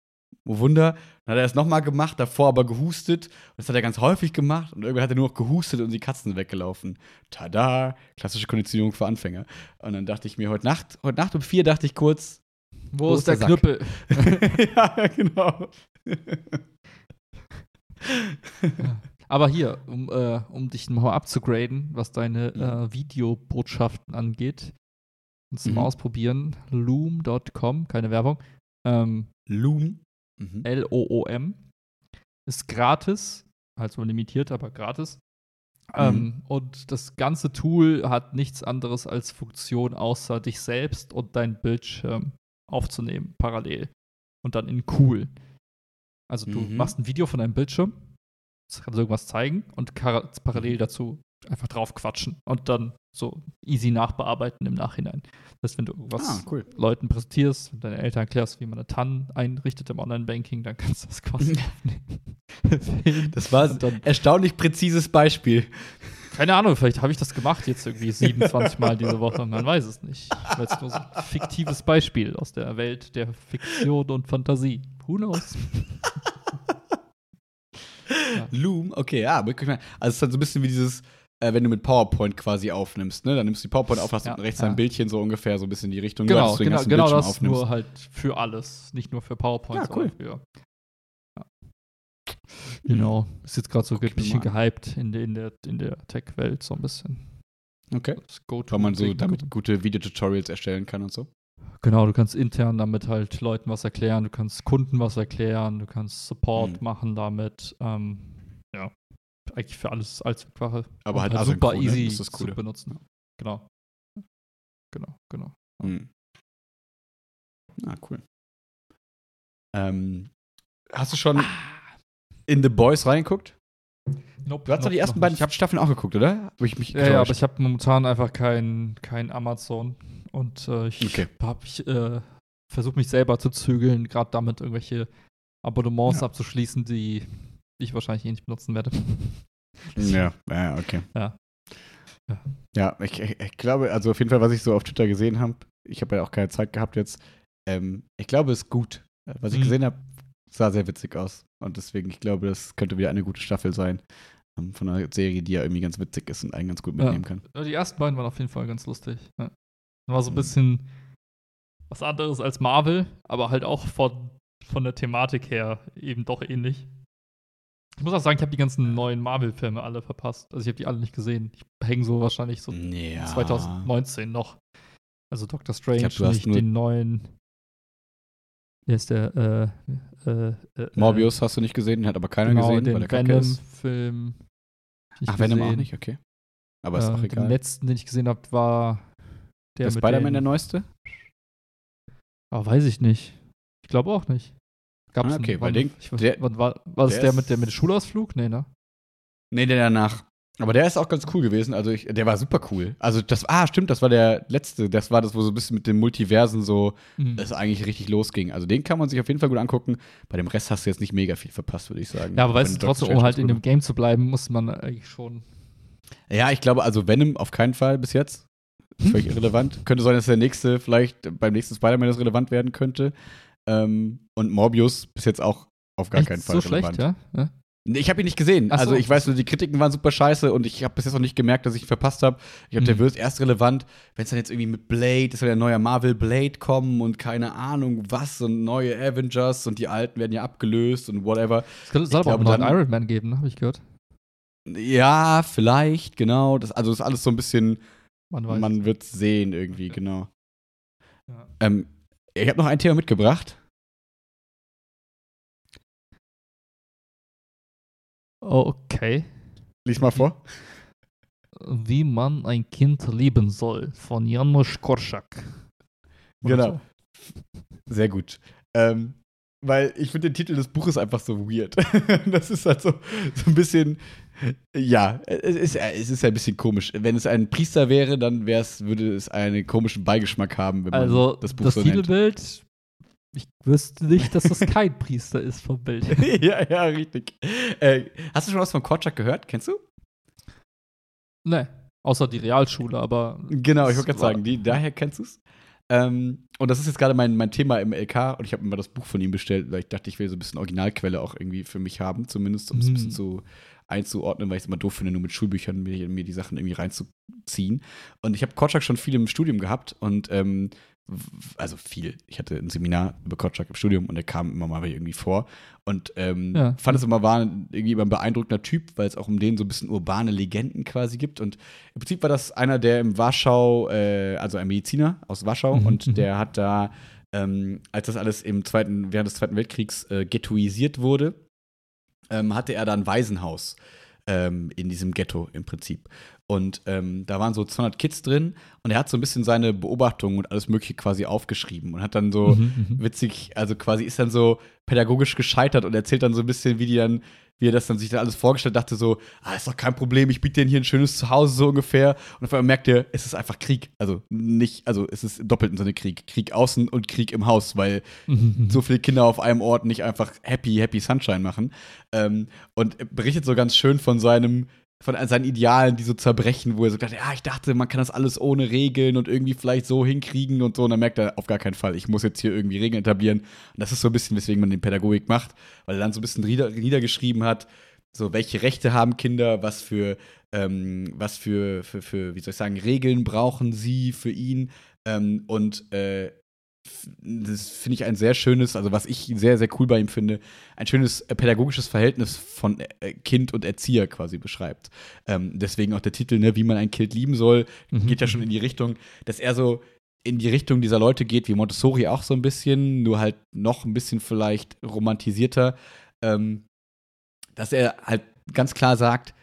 Oh Wunder. Dann hat er es nochmal gemacht, davor aber gehustet. Das hat er ganz häufig gemacht. Und irgendwann hat er nur noch gehustet und die Katzen weggelaufen. Tada! Klassische Konditionierung für Anfänger. Und dann dachte ich mir, heute Nacht, heute Nacht um vier dachte ich kurz, Wo, Wo ist ist der, der Knüppel? [LAUGHS] ja, genau. Aber hier, um, äh, um dich nochmal abzugraden, was deine Mhm. äh, Videobotschaften angeht, und zum Mhm. Ausprobieren, loom.com, keine Werbung, ähm, Loom. Mhm. L-O-O-M, ist gratis, halt so limitiert, aber gratis. Ähm, und das ganze Tool hat nichts anderes als Funktion, außer dich selbst und dein Bildschirm aufzunehmen, parallel. Und dann in cool. Also du Mhm. machst ein Video von deinem Bildschirm, das kann irgendwas zeigen und parallel dazu einfach drauf quatschen und dann so easy nachbearbeiten im Nachhinein. Das heißt, wenn du irgendwas Ah, cool. Leuten präsentierst und deinen Eltern erklärst, wie man eine TAN einrichtet im Online-Banking, dann kannst du das quasi [LAUGHS] aufnehmen. Das war ein erstaunlich präzises Beispiel. Keine Ahnung, vielleicht habe ich das gemacht jetzt irgendwie 27 Mal diese Woche, man weiß es nicht. Jetzt nur so ein fiktives Beispiel aus der Welt der Fiktion und Fantasie. Who knows? Loom, okay, ja, also es ist dann so ein bisschen wie dieses, äh, wenn du mit PowerPoint quasi aufnimmst, ne? Dann nimmst du die PowerPoint auf, hast Ja, unten rechts ja. ein Bildchen so ungefähr, so ein bisschen die Richtung, Genau, den genau, genau Bildschirm das aufnimmst. nur halt für alles, nicht nur für PowerPoint, Ja, cool. sondern für ja. Genau, ist jetzt gerade so ein bisschen gehypt in der, in der, in der Tech-Welt so ein bisschen. Okay. Weil man so damit gute Videotutorials erstellen kann und so. Genau, du kannst intern damit halt Leuten was erklären, du kannst Kunden was erklären, du kannst Support Mhm. machen damit. Ähm, ja, eigentlich für alles Allzweckware. Aber Und halt super ne? easy Das ist das zu benutzen. Genau. Genau, genau. Mhm. Ah, cool. Ähm, hast du schon in The Boys reingeguckt? Nope, Du hast doch nope, die ersten beiden nicht. Staffeln auch geguckt, oder? Hab ich mich Ja, ja, aber getäuscht? ich habe momentan einfach kein, kein Amazon und äh, ich Okay. habe ich äh, versuche mich selber zu zügeln, gerade damit irgendwelche Abonnements Ja. abzuschließen, die ich wahrscheinlich eh nicht benutzen werde. [LAUGHS] Ja, ja, okay. Ja. Ja. Ja, ich, ich, ich glaube, also auf jeden Fall, was ich so auf Twitter gesehen habe, ich habe ja auch keine Zeit gehabt jetzt, ähm, ich glaube, es ist gut. Was ich Mhm. gesehen habe, sah sehr witzig aus. Und deswegen, ich glaube, das könnte wieder eine gute Staffel sein ähm, von einer Serie, die ja irgendwie ganz witzig ist und einen ganz gut Ja. mitnehmen kann. Ja, Die ersten beiden waren auf jeden Fall ganz lustig. Ja. War so ein Mhm. bisschen was anderes als Marvel, aber halt auch von, von der Thematik her eben doch ähnlich. Ich muss auch sagen, ich habe die ganzen neuen Marvel-Filme alle verpasst. Also ich habe die alle nicht gesehen. Ich hänge so wahrscheinlich so Ja. 2019 noch. Also Doctor Strange, glaub, nicht den neuen. Wer ist der? Äh, äh, äh, Morbius hast du nicht gesehen, den hat aber keiner genau, gesehen, den weil er ist. Venom-Film. Ach, Venom auch nicht, okay. Aber ist äh, auch egal. Den letzten, den ich gesehen habe, war der der mit Spider-Man, der neueste? Ah, weiß ich nicht. Ich glaube auch nicht. Gab's Ah, okay, einen- weil wann, den- ich, der- wann war, war das der der ist- mit, der mit dem Schulausflug? Nee, ne? Nee, der danach. Aber der ist auch ganz cool gewesen. Also, ich, der war super cool. Also, das, ah, stimmt, das war der letzte. Das war das, wo so ein bisschen mit den Multiversen so Mhm. es eigentlich richtig losging. Also, den kann man sich auf jeden Fall gut angucken. Bei dem Rest hast du jetzt nicht mega viel verpasst, würde ich sagen. Ja, aber weißt du, trotzdem, um halt in dem Game zu bleiben, muss man eigentlich schon. Ja, ich glaube, also Venom auf keinen Fall bis jetzt. Hm? Völlig irrelevant. Könnte sein, dass der nächste vielleicht beim nächsten Spider-Man das relevant werden könnte. Ähm, und Morbius bis jetzt auch auf gar Echt keinen Fall so relevant. schlecht, ja? ja? Ich habe ihn nicht gesehen. Ach so. Also ich weiß nur, die Kritiken waren super scheiße und ich habe bis jetzt noch nicht gemerkt, dass ich ihn verpasst habe. Ich glaube, der Mhm. wird erst relevant, wenn es dann jetzt irgendwie mit Blade, es soll ja ein neuer Marvel Blade kommen und keine Ahnung was und neue Avengers und die alten werden ja abgelöst und whatever. Es soll aber auch glaube, einen neuen dann- Iron Man geben, ne? habe ich gehört. Ja, vielleicht, genau. Das, also ist alles so ein bisschen, Man man wird sehen irgendwie, genau. Ja. Ähm, ich habe noch ein Thema mitgebracht. Okay. Lies mal vor. Wie man ein Kind lieben soll von Janusz Korczak. Oder Genau. Sehr gut. Ähm, weil ich finde den Titel des Buches einfach so weird. [LAUGHS] das ist halt so, so ein bisschen, ja, es ist, es ist ein bisschen komisch. Wenn es ein Priester wäre, dann wär's, würde es einen komischen Beigeschmack haben, wenn man Also, das das, Buch so nennt. Titelbild, ich wüsste nicht, dass das [LAUGHS] kein Priester ist vom Bild. [LAUGHS] ja, ja, richtig. Äh, hast du schon was von Korczak gehört? Kennst du? ne, außer die Realschule, aber. Genau, ich wollte gerade sagen, die, daher kennst du es. Ähm, und das ist jetzt gerade mein, mein Thema im LK und ich habe mir mal das Buch von ihm bestellt, weil ich dachte, ich will so ein bisschen Originalquelle auch irgendwie für mich haben, zumindest, um es ein Mhm. bisschen zu einzuordnen, weil ich es immer doof finde, nur mit Schulbüchern mir, mir die Sachen irgendwie reinzuziehen. Und ich habe Korczak schon viel im Studium gehabt und ähm, also viel. Ich hatte ein Seminar über Korczak im Studium und er kam immer mal irgendwie vor. Und ähm, Ja. fand es immer, war irgendwie immer ein beeindruckender Typ, weil es auch um den so ein bisschen urbane Legenden quasi gibt. Und im Prinzip war das einer, der im Warschau, äh, also ein Mediziner aus Warschau, Mhm, mhm. und der hat da, ähm, als das alles im zweiten, während des Zweiten Weltkriegs äh, ghettoisiert wurde, ähm, hatte er da ein Waisenhaus ähm, in diesem Ghetto im Prinzip. Und ähm, da waren so 200 Kids drin und er hat so ein bisschen seine Beobachtungen und alles Mögliche quasi aufgeschrieben und hat dann so Mhm, mhm. witzig, also quasi ist dann so pädagogisch gescheitert und erzählt dann so ein bisschen, wie die dann, wie er das dann sich dann alles vorgestellt dachte, so, ah, ist doch kein Problem, ich biete denen hier ein schönes Zuhause so ungefähr. Und auf einmal merkt er, es ist einfach Krieg. Also nicht, also es ist im doppelten Sinne Krieg. Krieg außen und Krieg im Haus, weil Mhm, so viele Kinder auf einem Ort nicht einfach happy, happy Sunshine machen. Ähm, und er berichtet so ganz schön von seinem, von seinen Idealen, die so zerbrechen, wo er so dachte, ja, ich dachte, man kann das alles ohne Regeln und irgendwie vielleicht so hinkriegen und so. Und dann merkt er, auf gar keinen Fall, ich muss jetzt hier irgendwie Regeln etablieren. Und das ist so ein bisschen, weswegen man den Pädagogik macht, weil er dann so ein bisschen nieder, niedergeschrieben hat, so welche Rechte haben Kinder, was für, ähm, was für, für, für, wie soll ich sagen, Regeln brauchen sie für ihn. Ähm, und äh, das finde ich ein sehr schönes, also was ich sehr, sehr cool bei ihm finde, ein schönes äh, pädagogisches Verhältnis von äh, Kind und Erzieher quasi beschreibt. Ähm, deswegen auch der Titel, ne, wie man ein Kind lieben soll, Mhm. geht ja schon in die Richtung, dass er so in die Richtung dieser Leute geht, wie Montessori auch so ein bisschen, nur halt noch ein bisschen vielleicht romantisierter, ähm, dass er halt ganz klar sagt,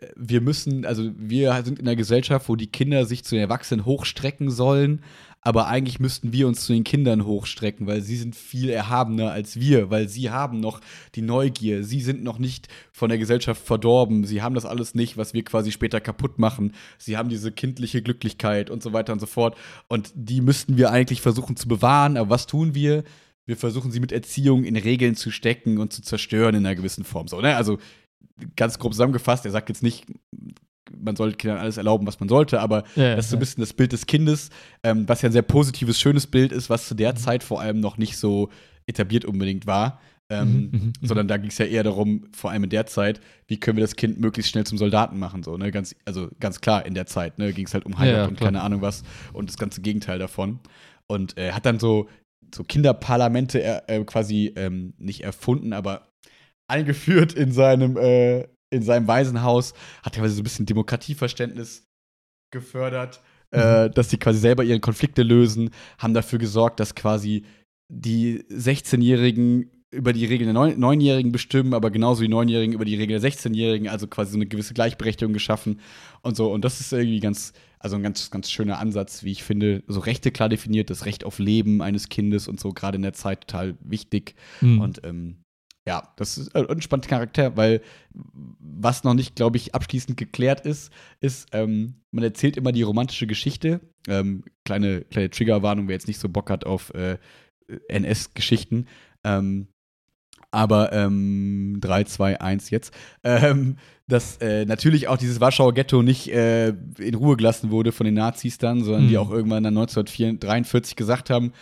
äh, wir müssen, also wir sind in einer Gesellschaft, wo die Kinder sich zu den Erwachsenen hochstrecken sollen, aber eigentlich müssten wir uns zu den Kindern hochstrecken, weil sie sind viel erhabener als wir, weil sie haben noch die Neugier, sie sind noch nicht von der Gesellschaft verdorben, sie haben das alles nicht, was wir quasi später kaputt machen, sie haben diese kindliche Glücklichkeit und so weiter und so fort und die müssten wir eigentlich versuchen zu bewahren, aber was tun wir? Wir versuchen sie mit Erziehung in Regeln zu stecken und zu zerstören in einer gewissen Form. So, ne? Also ganz grob zusammengefasst, er sagt jetzt nicht, man sollte Kindern alles erlauben, was man sollte, aber Ja, das ist so ein bisschen das Bild des Kindes, ähm, was ja ein sehr positives, schönes Bild ist, was zu der Mhm. Zeit vor allem noch nicht so etabliert unbedingt war. Ähm, Mhm, mhm. Sondern da ging es ja eher darum, vor allem in der Zeit, wie können wir das Kind möglichst schnell zum Soldaten machen, so, ne? Ganz, also ganz klar in der Zeit, ne, ging es halt um Heimat Ja, und klar. keine Ahnung was und das ganze Gegenteil davon. Und er hat dann so, so Kinderparlamente er, äh, quasi ähm, nicht erfunden, aber eingeführt in seinem, äh, in seinem Waisenhaus, hat quasi so ein bisschen Demokratieverständnis gefördert, äh, dass sie quasi selber ihre Konflikte lösen, haben dafür gesorgt, dass quasi die 16-Jährigen über die Regeln der Neun- Neunjährigen bestimmen, aber genauso die Neunjährigen über die Regeln der 16-Jährigen, also quasi so eine gewisse Gleichberechtigung geschaffen und so. Und das ist irgendwie ganz, also ein ganz, ganz schöner Ansatz, wie ich finde. So Rechte klar definiert, das Recht auf Leben eines Kindes und so, gerade in der Zeit total wichtig. Mhm. Und ähm, ja, das ist ein ein spannender Charakter, weil was noch nicht, glaube ich, abschließend geklärt ist, ist, ähm, man erzählt immer die romantische Geschichte. Ähm, kleine, kleine Triggerwarnung, wer jetzt nicht so Bock hat auf äh, NS-Geschichten. Ähm, aber ähm, 3, 2, 1 jetzt. Ähm, dass äh, natürlich auch dieses Warschauer Ghetto nicht äh, in Ruhe gelassen wurde von den Nazis dann, sondern die Mhm. auch irgendwann dann 1943 gesagt haben: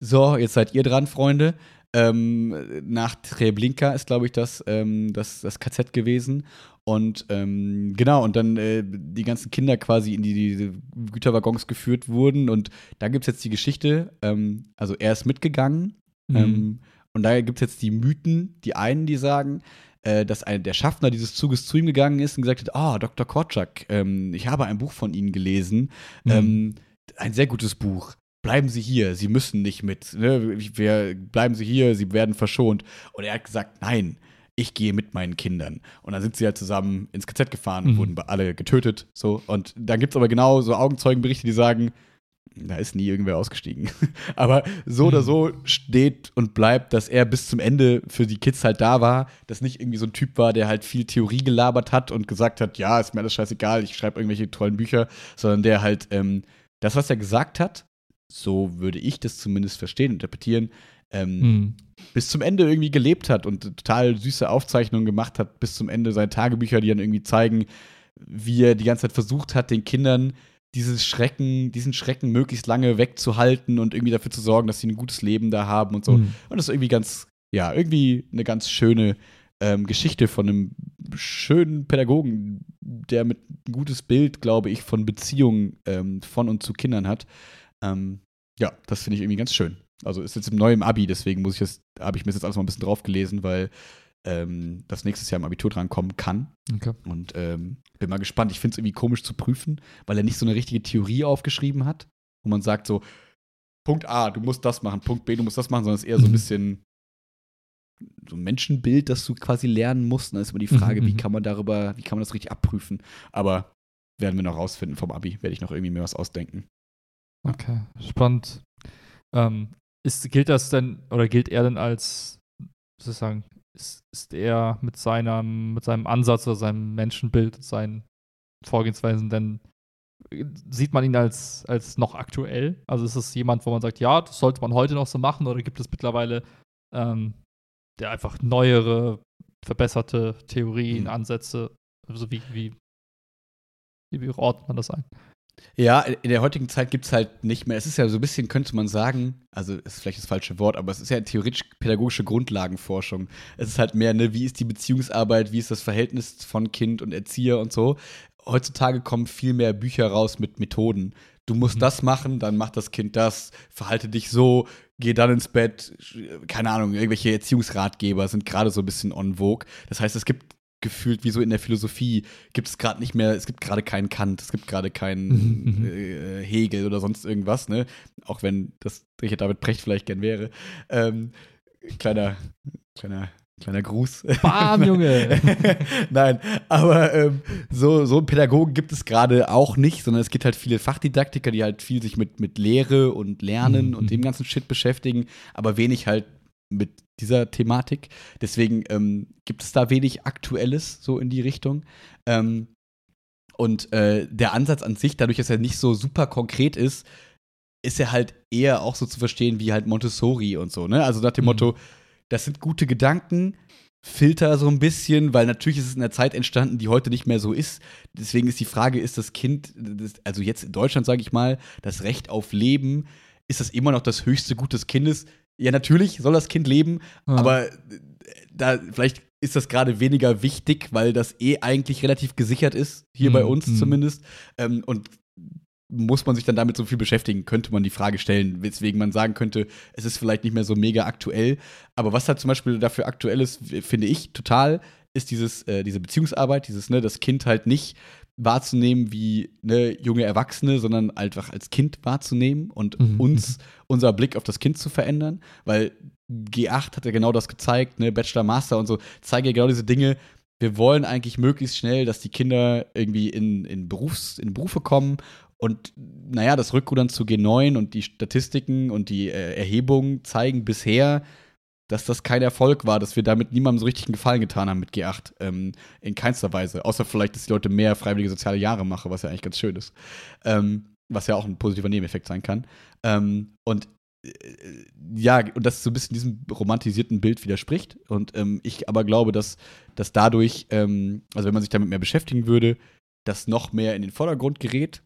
So, jetzt seid ihr dran, Freunde. Ähm, nach Treblinka ist, glaube ich, das, ähm, das, das KZ gewesen. Und ähm, genau, und dann äh, die ganzen Kinder quasi in die, diese Güterwaggons geführt wurden. Und da gibt es jetzt die Geschichte, ähm, also er ist mitgegangen. Mhm. Ähm, und da gibt es jetzt die Mythen, die einen, die sagen, äh, dass ein, der Schaffner dieses Zuges zu ihm gegangen ist und gesagt hat, ah, Dr. Korczak, ähm, ich habe ein Buch von Ihnen gelesen, Mhm. ähm, ein sehr gutes Buch. Bleiben Sie hier, Sie müssen nicht mit. Ne? Wir, bleiben Sie hier, Sie werden verschont. Und er hat gesagt, nein, ich gehe mit meinen Kindern. Und dann sind sie halt zusammen ins KZ gefahren und Mhm. wurden alle getötet. So. Und dann gibt es aber genau so Augenzeugenberichte, die sagen, da ist nie irgendwer ausgestiegen. [LAUGHS] aber so oder Mhm. so steht und bleibt, dass er bis zum Ende für die Kids halt da war, dass nicht irgendwie so ein Typ war, der halt viel Theorie gelabert hat und gesagt hat, ja, ist mir alles scheißegal, ich schreibe irgendwelche tollen Bücher, sondern der halt ähm, das, was er gesagt hat, so würde ich das zumindest verstehen, interpretieren, ähm, Mhm. bis zum Ende irgendwie gelebt hat und total süße Aufzeichnungen gemacht hat, bis zum Ende seine Tagebücher, die dann irgendwie zeigen, wie er die ganze Zeit versucht hat, den Kindern dieses Schrecken, diesen Schrecken möglichst lange wegzuhalten und irgendwie dafür zu sorgen, dass sie ein gutes Leben da haben und so. Mhm. Und das ist irgendwie ganz, ja, irgendwie eine ganz schöne ähm, Geschichte von einem schönen Pädagogen, der mit ein gutes Bild, glaube ich, von Beziehungen ähm, von und zu Kindern hat. Ähm, ja, das finde ich irgendwie ganz schön. Also ist jetzt im neuen Abi, deswegen muss ich jetzt, habe ich mir das jetzt alles mal ein bisschen drauf gelesen, weil ähm, das nächstes Jahr im Abitur drankommen kann. Okay. Und ähm, bin mal gespannt. Ich finde es irgendwie komisch zu prüfen, weil er nicht so eine richtige Theorie aufgeschrieben hat, wo man sagt so, Punkt A, du musst das machen, Punkt B, du musst das machen, sondern es ist eher so ein Mhm. bisschen so ein Menschenbild, das du quasi lernen musst. Und dann ist immer die Frage, Mhm, wie mhm. kann man darüber, wie kann man das richtig abprüfen? Aber werden wir noch rausfinden vom Abi, werde ich noch irgendwie mir was ausdenken. Okay, spannend. Ähm, ist, gilt das denn, oder gilt er denn als, was soll ich sagen, ist, ist er mit seinem, mit seinem Ansatz oder seinem Menschenbild, seinen Vorgehensweisen denn, sieht man ihn als, als noch aktuell? Also ist es jemand, wo man sagt, ja, das sollte man heute noch so machen, oder gibt es mittlerweile ähm, der einfach neuere, verbesserte Theorien, Mhm. Ansätze, also wie, wie, wie ordnet man das ein? Ja, in der heutigen Zeit gibt es halt nicht mehr. Es ist ja so ein bisschen, könnte man sagen, also ist vielleicht das falsche Wort, aber es ist ja theoretisch pädagogische Grundlagenforschung. Es ist halt mehr, ne, wie ist die Beziehungsarbeit, wie ist das Verhältnis von Kind und Erzieher und so. Heutzutage kommen viel mehr Bücher raus mit Methoden. Du musst Mhm. das machen, dann macht das Kind das, verhalte dich so, geh dann ins Bett. Keine Ahnung, irgendwelche Erziehungsratgeber sind gerade so ein bisschen on vogue. Das heißt, es gibt gefühlt wie so in der Philosophie gibt es gerade nicht mehr, es gibt gerade keinen Kant, es gibt gerade keinen [LAUGHS] Mhm, mhm. äh, Hegel oder sonst irgendwas, ne? Auch wenn das Richard David Precht vielleicht gern wäre. Ähm, kleiner, kleiner, kleiner Gruß. Bam, [LAUGHS] Junge! Nein, aber ähm, so, so einen Pädagogen gibt es gerade auch nicht, sondern es gibt halt viele Fachdidaktiker, die halt viel sich mit, mit Lehre und Lernen Mhm. und dem ganzen Shit beschäftigen, aber wenig halt mit dieser Thematik. Deswegen ähm, gibt es da wenig Aktuelles so in die Richtung. Ähm, und äh, der Ansatz an sich, dadurch, dass er nicht so super konkret ist, ist er halt eher auch so zu verstehen wie halt Montessori und so, ne? Also nach dem Mhm. Motto, das sind gute Gedanken, Filter so ein bisschen, weil natürlich ist es in der Zeit entstanden, die heute nicht mehr so ist. Deswegen ist die Frage, ist das Kind, also jetzt in Deutschland sage ich mal, das Recht auf Leben, ist das immer noch das höchste Gut des Kindes? Ja, natürlich soll das Kind leben, Ja. aber äh, da vielleicht ist das gerade weniger wichtig, weil das eh eigentlich relativ gesichert ist, hier Mhm, bei uns mhm. zumindest. Ähm, und muss man sich dann damit so viel beschäftigen, könnte man die Frage stellen, weswegen man sagen könnte, es ist vielleicht nicht mehr so mega aktuell. Aber was halt zum Beispiel dafür aktuell ist, finde ich total, ist dieses, äh, diese Beziehungsarbeit, dieses, ne, das Kind halt nicht wahrzunehmen wie ne, junge Erwachsene, sondern einfach als Kind wahrzunehmen und Mhm, uns, unser Blick auf das Kind zu verändern. Weil G8 hat ja genau das gezeigt, ne, Bachelor, Master und so, zeigen ja genau diese Dinge. Wir wollen eigentlich möglichst schnell, dass die Kinder irgendwie in, in, Berufs-, in Berufe kommen und naja, das Rückrudern zu G9 und die Statistiken und die äh, Erhebungen zeigen bisher, dass das kein Erfolg war, dass wir damit niemandem so richtig einen Gefallen getan haben mit G8. Ähm, in keinster Weise. Außer vielleicht, dass die Leute mehr freiwillige soziale Jahre machen, was ja eigentlich ganz schön ist. Ähm, was ja auch ein positiver Nebeneffekt sein kann. Ähm, und äh, ja, und das so ein bisschen diesem romantisierten Bild widerspricht. Und ähm, ich aber glaube, dass, dass dadurch, ähm, also wenn man sich damit mehr beschäftigen würde, das noch mehr in den Vordergrund gerät.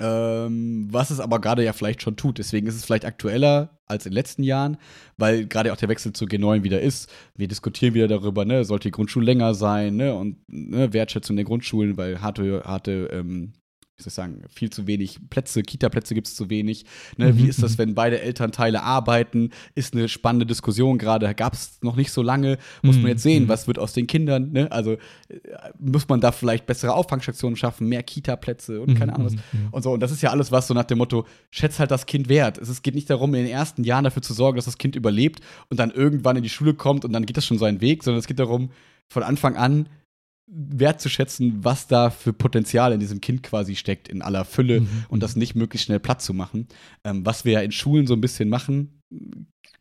Ähm, was es aber gerade ja vielleicht schon tut. Deswegen ist es vielleicht aktueller als in den letzten Jahren, weil gerade auch der Wechsel zu G9 wieder ist. Wir diskutieren wieder darüber, ne, sollte die Grundschule länger sein, ne, und ne, Wertschätzung der Grundschulen, weil harte, harte, ähm, wie soll ich sagen, viel zu wenig Plätze, Kita-Plätze gibt es zu wenig. Ne? Wie ist das, wenn beide Elternteile arbeiten? Ist eine spannende Diskussion gerade, gab es noch nicht so lange. Muss man jetzt sehen, was wird aus den Kindern? Ne? Also äh, muss man da vielleicht bessere Auffangstationen schaffen, mehr Kita-Plätze und keine Ahnung was. Und so, und das ist ja alles was so nach dem Motto, schätz halt das Kind wert. Es geht nicht darum, in den ersten Jahren dafür zu sorgen, dass das Kind überlebt und dann irgendwann in die Schule kommt und dann geht das schon seinen Weg, sondern es geht darum, von Anfang an wertzuschätzen, was da für Potenzial in diesem Kind quasi steckt, in aller Fülle mhm. und das nicht möglichst schnell platt zu machen. Ähm, was wir ja in Schulen so ein bisschen machen,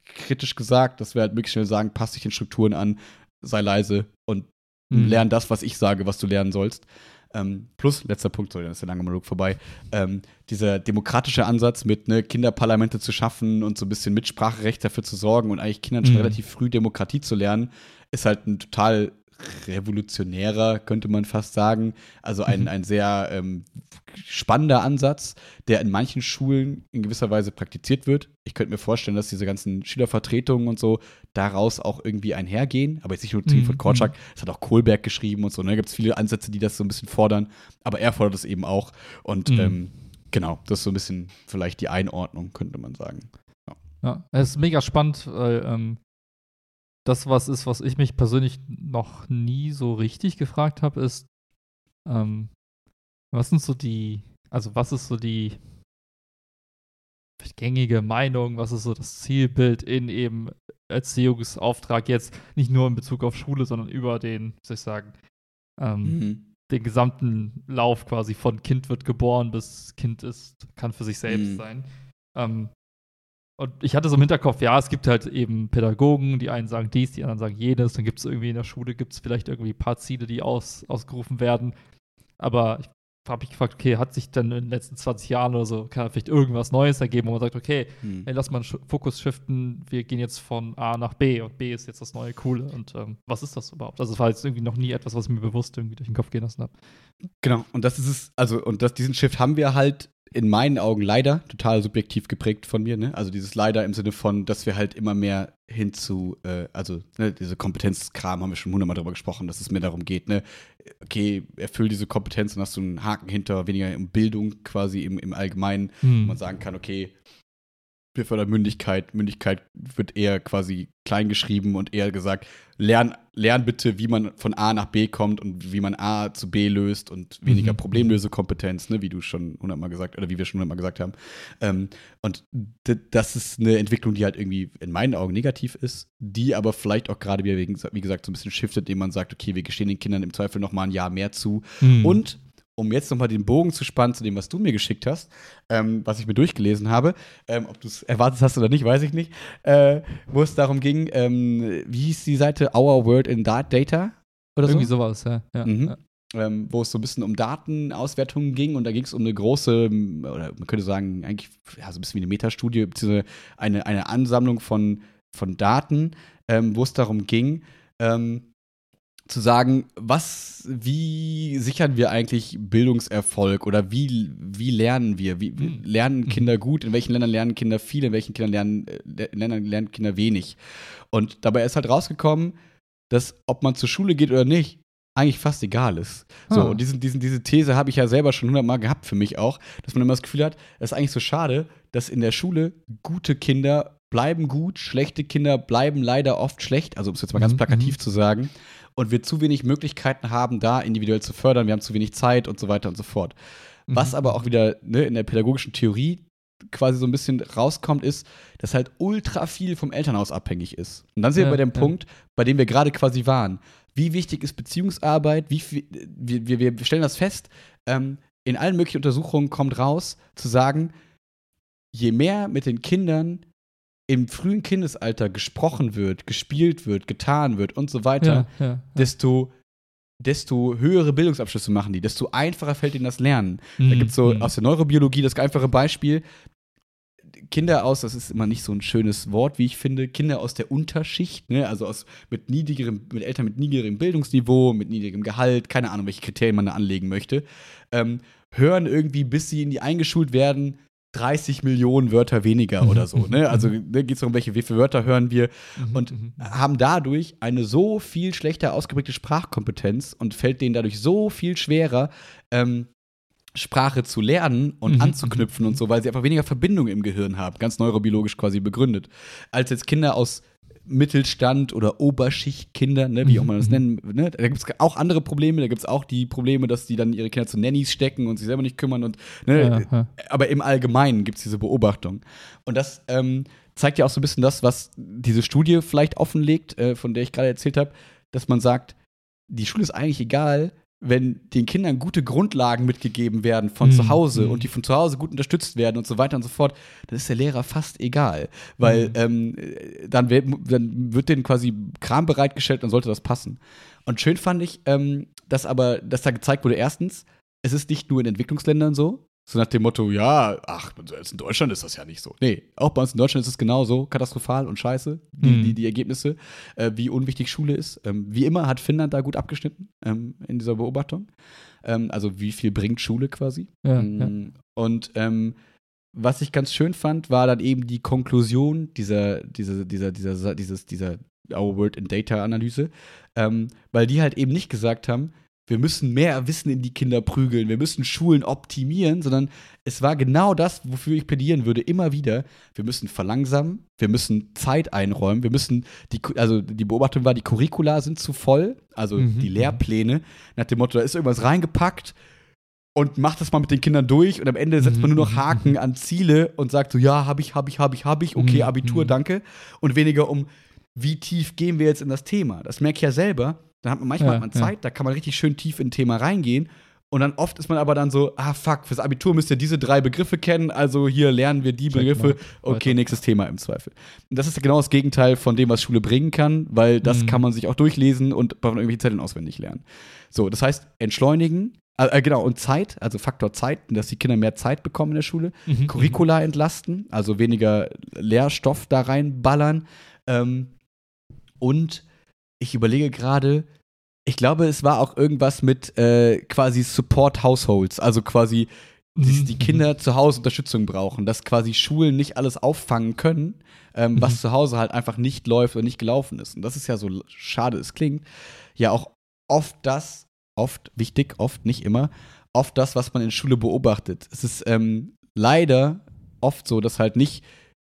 kritisch gesagt, dass wir halt möglichst schnell sagen, passt dich den Strukturen an, sei leise und mhm. lern das, was ich sage, was du lernen sollst. Ähm, plus, letzter Punkt, sorry, dann ist der lange Monolog vorbei, ähm, dieser demokratische Ansatz mit ne, Kinderparlamente zu schaffen und so ein bisschen Mitspracherecht dafür zu sorgen und eigentlich Kindern schon mhm. relativ früh Demokratie zu lernen, ist halt ein total revolutionärer, könnte man fast sagen. Also ein, mhm. ein sehr ähm, spannender Ansatz, der in manchen Schulen in gewisser Weise praktiziert wird. Ich könnte mir vorstellen, dass diese ganzen Schülervertretungen und so daraus auch irgendwie einhergehen. Aber jetzt nicht nur Team mhm. von Korczak, es hat auch Kohlberg geschrieben und so. Da ne? gibt es viele Ansätze, die das so ein bisschen fordern. Aber er fordert es eben auch. Und mhm. ähm, genau, das ist so ein bisschen vielleicht die Einordnung, könnte man sagen. Ja, ja es ist mega spannend, weil ähm, das, was ist, was ich mich persönlich noch nie so richtig gefragt habe, ist, ähm, was sind so die, also was ist so die gängige Meinung, was ist so das Zielbild in eben Erziehungsauftrag jetzt, nicht nur in Bezug auf Schule, sondern über den, soll ich sagen, ähm, mhm. den gesamten Lauf quasi von Kind wird geboren bis Kind ist, kann für sich selbst mhm. sein. Ähm, und ich hatte so im Hinterkopf, ja, es gibt halt eben Pädagogen, die einen sagen dies, die anderen sagen jenes. Dann gibt es irgendwie in der Schule, gibt es vielleicht irgendwie ein paar Ziele, die aus, ausgerufen werden. Aber ich habe mich gefragt, okay, hat sich dann in den letzten 20 Jahren oder so, kann vielleicht irgendwas Neues ergeben, wo man sagt, okay, hm. ey, lass mal einen Fokus shiften, wir gehen jetzt von A nach B und B ist jetzt das neue Coole. Und ähm, was ist das überhaupt? Also es war jetzt irgendwie noch nie etwas, was ich mir bewusst irgendwie durch den Kopf gehen lassen habe. Genau, und das ist es, also, und das, diesen Shift haben wir halt in meinen Augen leider total subjektiv geprägt von mir. Ne? Also dieses leider im Sinne von, dass wir halt immer mehr hin zu, äh, also ne, diese Kompetenzkram haben wir schon hundertmal darüber gesprochen, dass es mir darum geht, ne, okay, erfüll diese Kompetenz und hast du einen Haken hinter, weniger um Bildung quasi im, im Allgemeinen, hm. wo man sagen kann, okay, wir fördern Mündigkeit. Mündigkeit wird eher quasi klein geschrieben und eher gesagt, lern, lern bitte, wie man von A nach B kommt und wie man A zu B löst und weniger mhm. Problemlösekompetenz, ne, wie du schon hundertmal gesagt, oder wie wir schon hundertmal gesagt haben. Ähm, und das ist eine Entwicklung, die halt irgendwie in meinen Augen negativ ist, die aber vielleicht auch gerade, wie, wie gesagt, so ein bisschen shiftet, indem man sagt, okay, wir gestehen den Kindern im Zweifel noch mal ein Jahr mehr zu. Mhm. Und um jetzt nochmal den Bogen zu spannen zu dem, was du mir geschickt hast, ähm, was ich mir durchgelesen habe, ähm, ob du es erwartet hast oder nicht, weiß ich nicht, äh, wo es darum ging, ähm, wie hieß die Seite Our World in Dart Data? Oder Irgendwie so? sowas, ja. ja, mhm. ja. Ähm, wo es so ein bisschen um Datenauswertungen ging und da ging es um eine große, oder man könnte sagen, eigentlich ja, so ein bisschen wie eine Metastudie, beziehungsweise eine, eine Ansammlung von, von Daten, ähm, wo es darum ging, ähm, zu sagen, was, wie sichern wir eigentlich Bildungserfolg oder wie, wie lernen wir? Wie, mhm. lernen hm. Kinder gut? In welchen Ländern lernen Kinder viel? In welchen Kindern lernen, äh, Ländern lernen Kinder wenig? Und dabei ist halt rausgekommen, dass ob man zur Schule geht oder nicht, eigentlich fast egal ist. So, ah. und diesen, diesen, diese These habe ich ja selber schon hundertmal gehabt für mich auch, dass man immer das Gefühl hat, es ist eigentlich so schade, dass in der Schule gute Kinder bleiben gut, schlechte Kinder bleiben leider oft schlecht, also um es jetzt mal ganz mhm, plakativ mhm. zu sagen und wir zu wenig Möglichkeiten haben, da individuell zu fördern. Wir haben zu wenig Zeit und so weiter und so fort. Mhm. Was aber auch wieder ne, in der pädagogischen Theorie quasi so ein bisschen rauskommt, ist, dass halt ultra viel vom Elternhaus abhängig ist. Und dann sind ja, wir bei dem ja. Punkt, bei dem wir gerade quasi waren. Wie wichtig ist Beziehungsarbeit? Wie viel, wir, wir, wir stellen das fest, ähm, in allen möglichen Untersuchungen kommt raus, zu sagen, je mehr mit den Kindern im frühen Kindesalter gesprochen wird, gespielt wird, getan wird und so weiter, ja, ja, desto desto höhere Bildungsabschlüsse machen die, desto einfacher fällt ihnen das Lernen. Mhm. Da gibt es so mhm. aus der Neurobiologie das einfache Beispiel. Kinder aus, das ist immer nicht so ein schönes Wort, wie ich finde, Kinder aus der Unterschicht, ne, also aus, mit niedrigerem, mit Eltern mit niedrigem Bildungsniveau, mit niedrigem Gehalt, keine Ahnung, welche Kriterien man da anlegen möchte, ähm, hören irgendwie, bis sie in die eingeschult werden, 30 Millionen Wörter weniger oder so. Ne? Also ne, geht es darum, welche, wie viele Wörter hören wir mhm, und mhm, mhm. haben dadurch eine so viel schlechter ausgeprägte Sprachkompetenz und fällt denen dadurch so viel schwerer, ähm, Sprache zu lernen und Mhm. anzuknüpfen und so, weil sie einfach weniger Verbindung im Gehirn haben, ganz neurobiologisch quasi begründet, als jetzt Kinder aus Mittelstand oder Oberschichtkinder, ne, wie auch man das Mhm. nennen, ne? da gibt es auch andere Probleme, da gibt es auch die Probleme, dass die dann ihre Kinder zu Nannies stecken und sich selber nicht kümmern und ne, Ja, ja. aber im Allgemeinen gibt es diese Beobachtung. Und das ähm, zeigt ja auch so ein bisschen das, was diese Studie vielleicht offenlegt, äh, von der ich gerade erzählt habe, dass man sagt, die Schule ist eigentlich egal, wenn den Kindern gute Grundlagen mitgegeben werden von Mhm, zu Hause mhm. und die von zu Hause gut unterstützt werden und so weiter und so fort, dann ist der Lehrer fast egal. Weil Mhm. ähm, äh, dann, wird, dann wird denen quasi Kram bereitgestellt und sollte das passen. Und schön fand ich, ähm, dass aber, dass da gezeigt wurde, erstens, es ist nicht nur in Entwicklungsländern so, so nach dem Motto, ja, ach, jetzt in Deutschland ist das ja nicht so. Nee, auch bei uns in Deutschland ist es genauso katastrophal und scheiße, die, Mhm. die, die Ergebnisse, äh, wie unwichtig Schule ist. Ähm, wie immer hat Finnland da gut abgeschnitten ähm, in dieser Beobachtung. Ähm, also wie viel bringt Schule quasi. Ja, ja. Mm, Und ähm, was ich ganz schön fand, war dann eben die Konklusion dieser, dieser, dieser, dieser, dieses, dieser Our Word in Data Analyse, ähm, weil die halt eben nicht gesagt haben, wir müssen mehr Wissen in die Kinder prügeln, wir müssen Schulen optimieren, sondern es war genau das, wofür ich plädieren würde, immer wieder. Wir müssen verlangsamen, wir müssen Zeit einräumen, wir müssen, die, also die Beobachtung war, die Curricula sind zu voll, also Mhm. die Lehrpläne, nach dem Motto, da ist irgendwas reingepackt und macht das mal mit den Kindern durch und am Ende setzt man nur noch Mhm. Haken an Ziele und sagt so, ja, hab ich, hab ich, hab ich, hab ich, okay, Mhm. Abitur, Mhm. danke. Und weniger um, wie tief gehen wir jetzt in das Thema. Das merke ich ja selber. Da hat man manchmal Ja, hat man ja. Zeit, da kann man richtig schön tief in ein Thema reingehen. Und dann oft ist man aber dann so, ah fuck, fürs Abitur müsst ihr diese drei Begriffe kennen, also hier lernen wir die Check Begriffe. Okay, nächstes Thema im Zweifel. Und das ist genau das Gegenteil von dem, was Schule bringen kann, weil das Mhm. kann man sich auch durchlesen und bei irgendwelchen Zetteln auswendig lernen. So, das heißt, entschleunigen, äh, äh, genau, und Zeit, also Faktor Zeit, dass die Kinder mehr Zeit bekommen in der Schule. Mhm. Curricula entlasten, also weniger Lehrstoff da reinballern. Ähm, und ich überlege gerade, ich glaube, es war auch irgendwas mit äh, quasi Support Households, also quasi dass Mhm. die Kinder zu Hause Unterstützung brauchen, dass quasi Schulen nicht alles auffangen können, ähm, was Mhm. zu Hause halt einfach nicht läuft oder nicht gelaufen ist. Und das ist ja so schade es klingt, ja auch oft das, oft wichtig, oft nicht immer, oft das, was man in Schule beobachtet. Es ist ähm, leider oft so, dass halt nicht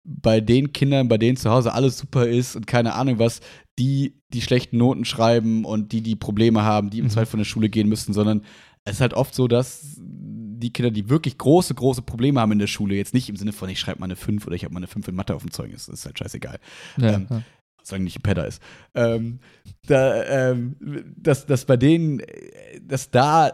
bei den Kindern, bei denen zu Hause alles super ist und keine Ahnung was, die die schlechten Noten schreiben und die die Probleme haben, die im Mhm. Zweifel von der Schule gehen müssen, sondern es ist halt oft so, dass die Kinder, die wirklich große, große Probleme haben in der Schule, jetzt nicht im Sinne von, ich schreibe mal eine 5 oder ich habe mal eine 5 in Mathe auf dem Zeugnis, das ist halt scheißegal, Ja, ähm, ja. solange nicht ein Pedder ist. Ähm, da, ähm, dass, dass bei denen, dass da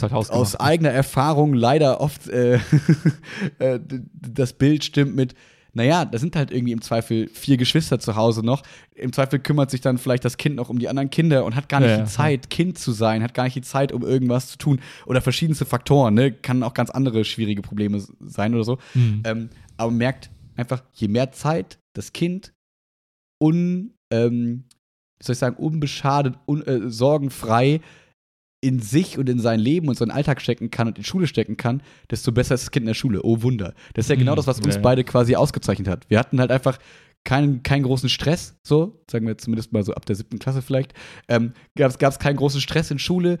halt aus eigener Erfahrung leider oft äh, [LAUGHS] äh, das Bild stimmt mit, naja, da sind halt irgendwie im Zweifel vier Geschwister zu Hause noch. Im Zweifel kümmert sich dann vielleicht das Kind noch um die anderen Kinder und hat gar nicht Ja, die ja. Zeit, Kind zu sein, hat gar nicht die Zeit, um irgendwas zu tun. Oder verschiedenste Faktoren, ne? Kann auch ganz andere schwierige Probleme sein oder so. Mhm. Ähm, aber man merkt einfach, je mehr Zeit das Kind un, ähm, wie soll ich sagen, unbeschadet, un, äh, sorgenfrei in sich und in sein Leben und seinen Alltag stecken kann und in Schule stecken kann, desto besser ist das Kind in der Schule. Oh Wunder. Das ist ja genau Mhm. das, was uns beide quasi ausgezeichnet hat. Wir hatten halt einfach keinen, keinen großen Stress, so, sagen wir zumindest mal so ab der siebten Klasse vielleicht. Ähm, Gab es keinen großen Stress in Schule.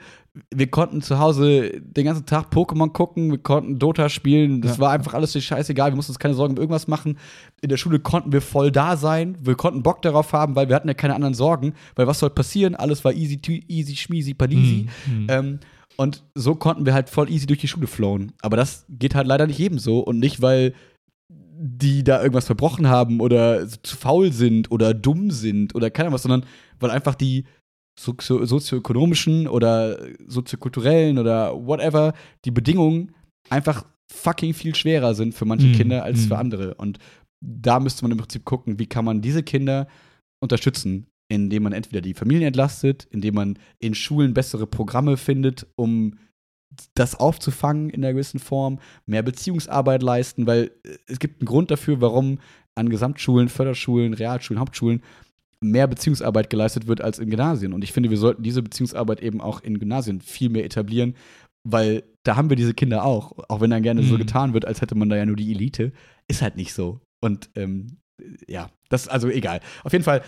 Wir konnten zu Hause den ganzen Tag Pokémon gucken, wir konnten Dota spielen. Das Ja. war einfach alles scheißegal. Wir mussten uns keine Sorgen um irgendwas machen. In der Schule konnten wir voll da sein. Wir konnten Bock darauf haben, weil wir hatten ja keine anderen Sorgen. Weil was soll passieren? Alles war easy, easy, schmeasy, padisi. Mhm. Ähm, und so konnten wir halt voll easy durch die Schule flowen. Aber das geht halt leider nicht jedem so. Und nicht, weil die da irgendwas verbrochen haben oder zu faul sind oder dumm sind oder keine Ahnung was, sondern weil einfach die sozio sozioökonomischen oder soziokulturellen oder whatever, die Bedingungen einfach fucking viel schwerer sind für manche Mhm. Kinder als für Mhm. andere. Und da müsste man im Prinzip gucken, wie kann man diese Kinder unterstützen, indem man entweder die Familien entlastet, indem man in Schulen bessere Programme findet, um das aufzufangen in einer gewissen Form, mehr Beziehungsarbeit leisten, weil äh, es gibt einen Grund dafür, warum an Gesamtschulen, Förderschulen, Realschulen, Hauptschulen mehr Beziehungsarbeit geleistet wird als in Gymnasien. Und ich finde, wir sollten diese Beziehungsarbeit eben auch in Gymnasien viel mehr etablieren, weil da haben wir diese Kinder auch. Auch wenn dann gerne so Mhm. getan wird, als hätte man da ja nur die Elite. Ist halt nicht so. Und ähm, ja, das also egal. Auf jeden Fall,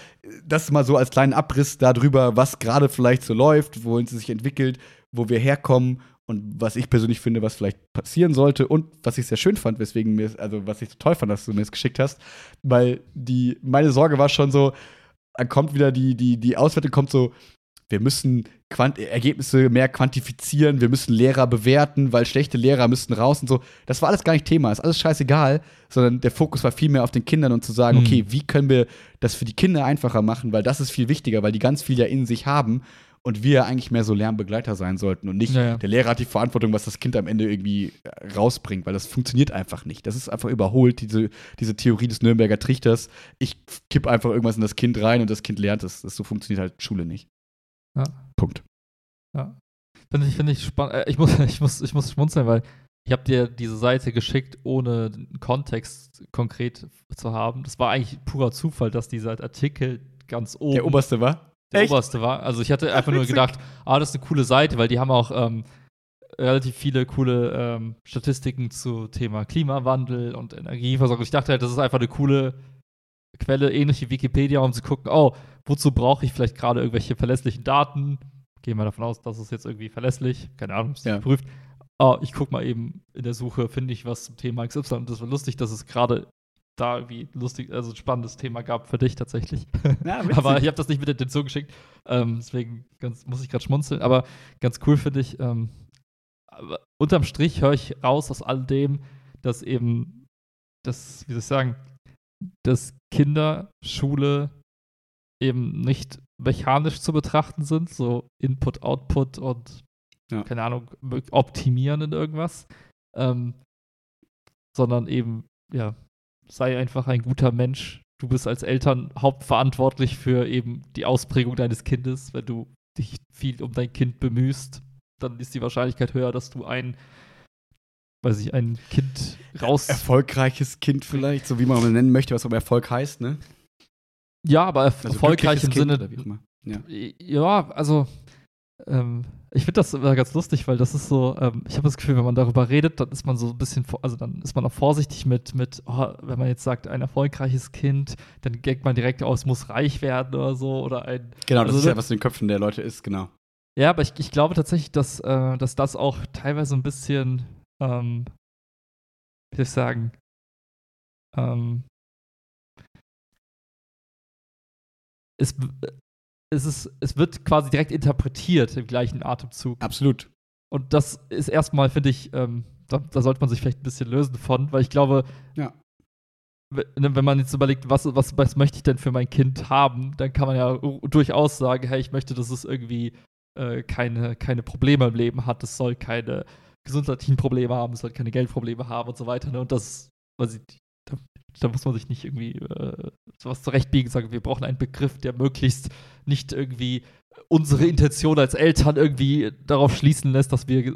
das mal so als kleinen Abriss darüber, was gerade vielleicht so läuft, wohin es sich entwickelt, wo wir herkommen Und was ich persönlich finde, was vielleicht passieren sollte und was ich sehr schön fand, weswegen mir, also was ich so toll fand, dass du mir das geschickt hast, weil die, meine Sorge war schon so, dann kommt wieder die, die, die Auswertung kommt so, wir müssen Quant Ergebnisse mehr quantifizieren, wir müssen Lehrer bewerten, weil schlechte Lehrer müssten raus und so. Das war alles gar nicht Thema, ist alles scheißegal, sondern der Fokus war viel mehr auf den Kindern und zu sagen, Mhm. okay, wie können wir das für die Kinder einfacher machen, weil das ist viel wichtiger, weil die ganz viel ja in sich haben und wir eigentlich mehr so Lernbegleiter sein sollten und nicht Ja, ja. der Lehrer hat die Verantwortung, was das Kind am Ende irgendwie äh, rausbringt, weil das funktioniert einfach nicht. Das ist einfach überholt, diese, diese Theorie des Nürnberger Trichters. Ich kipp einfach irgendwas in das Kind rein und das Kind lernt es. Das so funktioniert halt Schule nicht. Ja. Punkt. Ja. Finde ich, finde ich spannend. Äh, ich, muss, [LAUGHS] ich, muss, ich muss schmunzeln, weil ich habe dir diese Seite geschickt, ohne den Kontext konkret zu haben. Das war eigentlich purer Zufall, dass dieser Artikel ganz oben Der oberste war? Der Echt? oberste war. Also ich hatte einfach nur gedacht, ah, das ist eine coole Seite, weil die haben auch ähm, relativ viele coole ähm, Statistiken zu Thema Klimawandel und Energieversorgung. Ich dachte halt, das ist einfach eine coole Quelle, ähnlich wie Wikipedia, um zu gucken, oh, wozu brauche ich vielleicht gerade irgendwelche verlässlichen Daten? Gehen wir davon aus, dass es jetzt irgendwie verlässlich, keine Ahnung, ist nicht Ja. geprüft. Oh, ich gucke mal eben in der Suche, finde ich was zum Thema XY. Und das war lustig, dass es gerade da irgendwie lustig, also ein spannendes Thema gab für dich tatsächlich. Ja. [LAUGHS] Aber ich habe das nicht mit der Intention geschickt. Ähm, deswegen ganz, muss ich gerade schmunzeln. Aber ganz cool finde ich, ähm, unterm Strich höre ich raus aus all dem, dass eben, das, wie soll ich sagen, dass Kinder, Schule eben nicht mechanisch zu betrachten sind, so Input, Output und Ja. keine Ahnung, optimieren in irgendwas, ähm, sondern eben, ja, sei einfach ein guter Mensch. Du bist als Eltern hauptverantwortlich für eben die Ausprägung deines Kindes. Wenn du dich viel um dein Kind bemühst, dann ist die Wahrscheinlichkeit höher, dass du ein, weiß ich, ein Kind raus. Erfolgreiches Kind vielleicht, so wie man es nennen möchte, was aber Erfolg heißt, ne? ja, aber erf Also erfolgreich im Kind Sinne. Ja. Ja, also ähm, ich finde das immer ganz lustig, weil das ist so, ähm, ich habe das Gefühl, wenn man darüber redet, dann ist man so ein bisschen, also dann ist man auch vorsichtig mit, mit oh, wenn man jetzt sagt, ein erfolgreiches Kind, dann geht man direkt aus, muss reich werden oder so, oder ein, Genau, das Also, ist ja, was in den Köpfen der Leute ist, genau. ja, aber ich, ich glaube tatsächlich, dass, äh, dass das auch teilweise ein bisschen, ähm, wie soll ich sagen, ähm, es, es, ist, es wird quasi direkt interpretiert im gleichen Atemzug. Absolut. Und das ist erstmal, finde ich, ähm, da, da sollte man sich vielleicht ein bisschen lösen von, weil ich glaube, Ja. ne, wenn man jetzt überlegt, was, was, was möchte ich denn für mein Kind haben, dann kann man ja durchaus sagen, hey, ich möchte, dass es irgendwie äh, keine, keine Probleme im Leben hat, es soll keine gesundheitlichen Probleme haben, es soll keine Geldprobleme haben und so weiter. Ne? Und das, weiß ich, da, da muss man sich nicht irgendwie äh, sowas zurechtbiegen, sagen, wir brauchen einen Begriff, der möglichst nicht irgendwie unsere Intention als Eltern irgendwie darauf schließen lässt, dass wir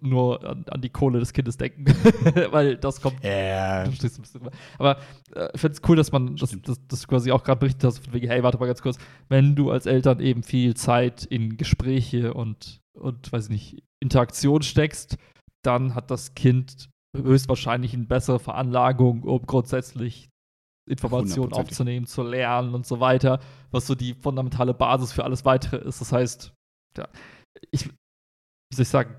nur an, an die Kohle des Kindes denken. [LAUGHS] Weil das kommt drüber. Aber äh, ich finde es cool, dass man das, das, das quasi auch gerade berichtet hast, wegen, hey, warte mal ganz kurz, wenn du als Eltern eben viel Zeit in Gespräche und, und weiß ich nicht, Interaktion steckst, dann hat das Kind höchstwahrscheinlich eine bessere Veranlagung, um grundsätzlich Informationen aufzunehmen, zu lernen und so weiter, was so die fundamentale Basis für alles weitere ist. Das heißt, ja, ich, wie soll ich sagen,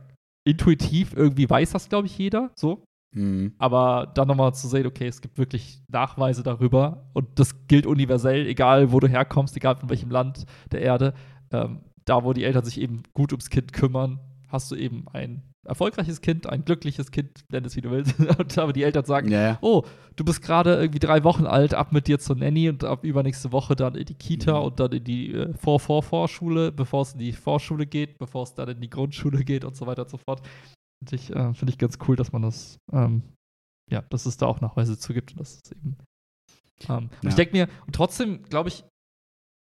intuitiv irgendwie weiß das, glaube ich, jeder, so. Mhm. Aber dann nochmal zu sehen, okay, es gibt wirklich Nachweise darüber und das gilt universell, egal wo du herkommst, egal von welchem Land der Erde. Ähm, da, wo die Eltern sich eben gut ums Kind kümmern, hast du eben ein erfolgreiches Kind, ein glückliches Kind, nenn es wie du willst. [LAUGHS] und aber die Eltern sagen, ja. oh, du bist gerade irgendwie drei Wochen alt, ab mit dir zur Nanny und ab übernächste Woche dann in die Kita Mhm. und dann in die äh, Vor-Vor-Vorschule, bevor es in die Vorschule geht, bevor es dann in die Grundschule geht und so weiter und so fort. Finde ich, äh, find ich ganz cool, dass man das, ähm, ja, dass es da auch Nachweise zu gibt und dass es eben. Ähm, Ja. ich denke mir, und trotzdem, glaube ich,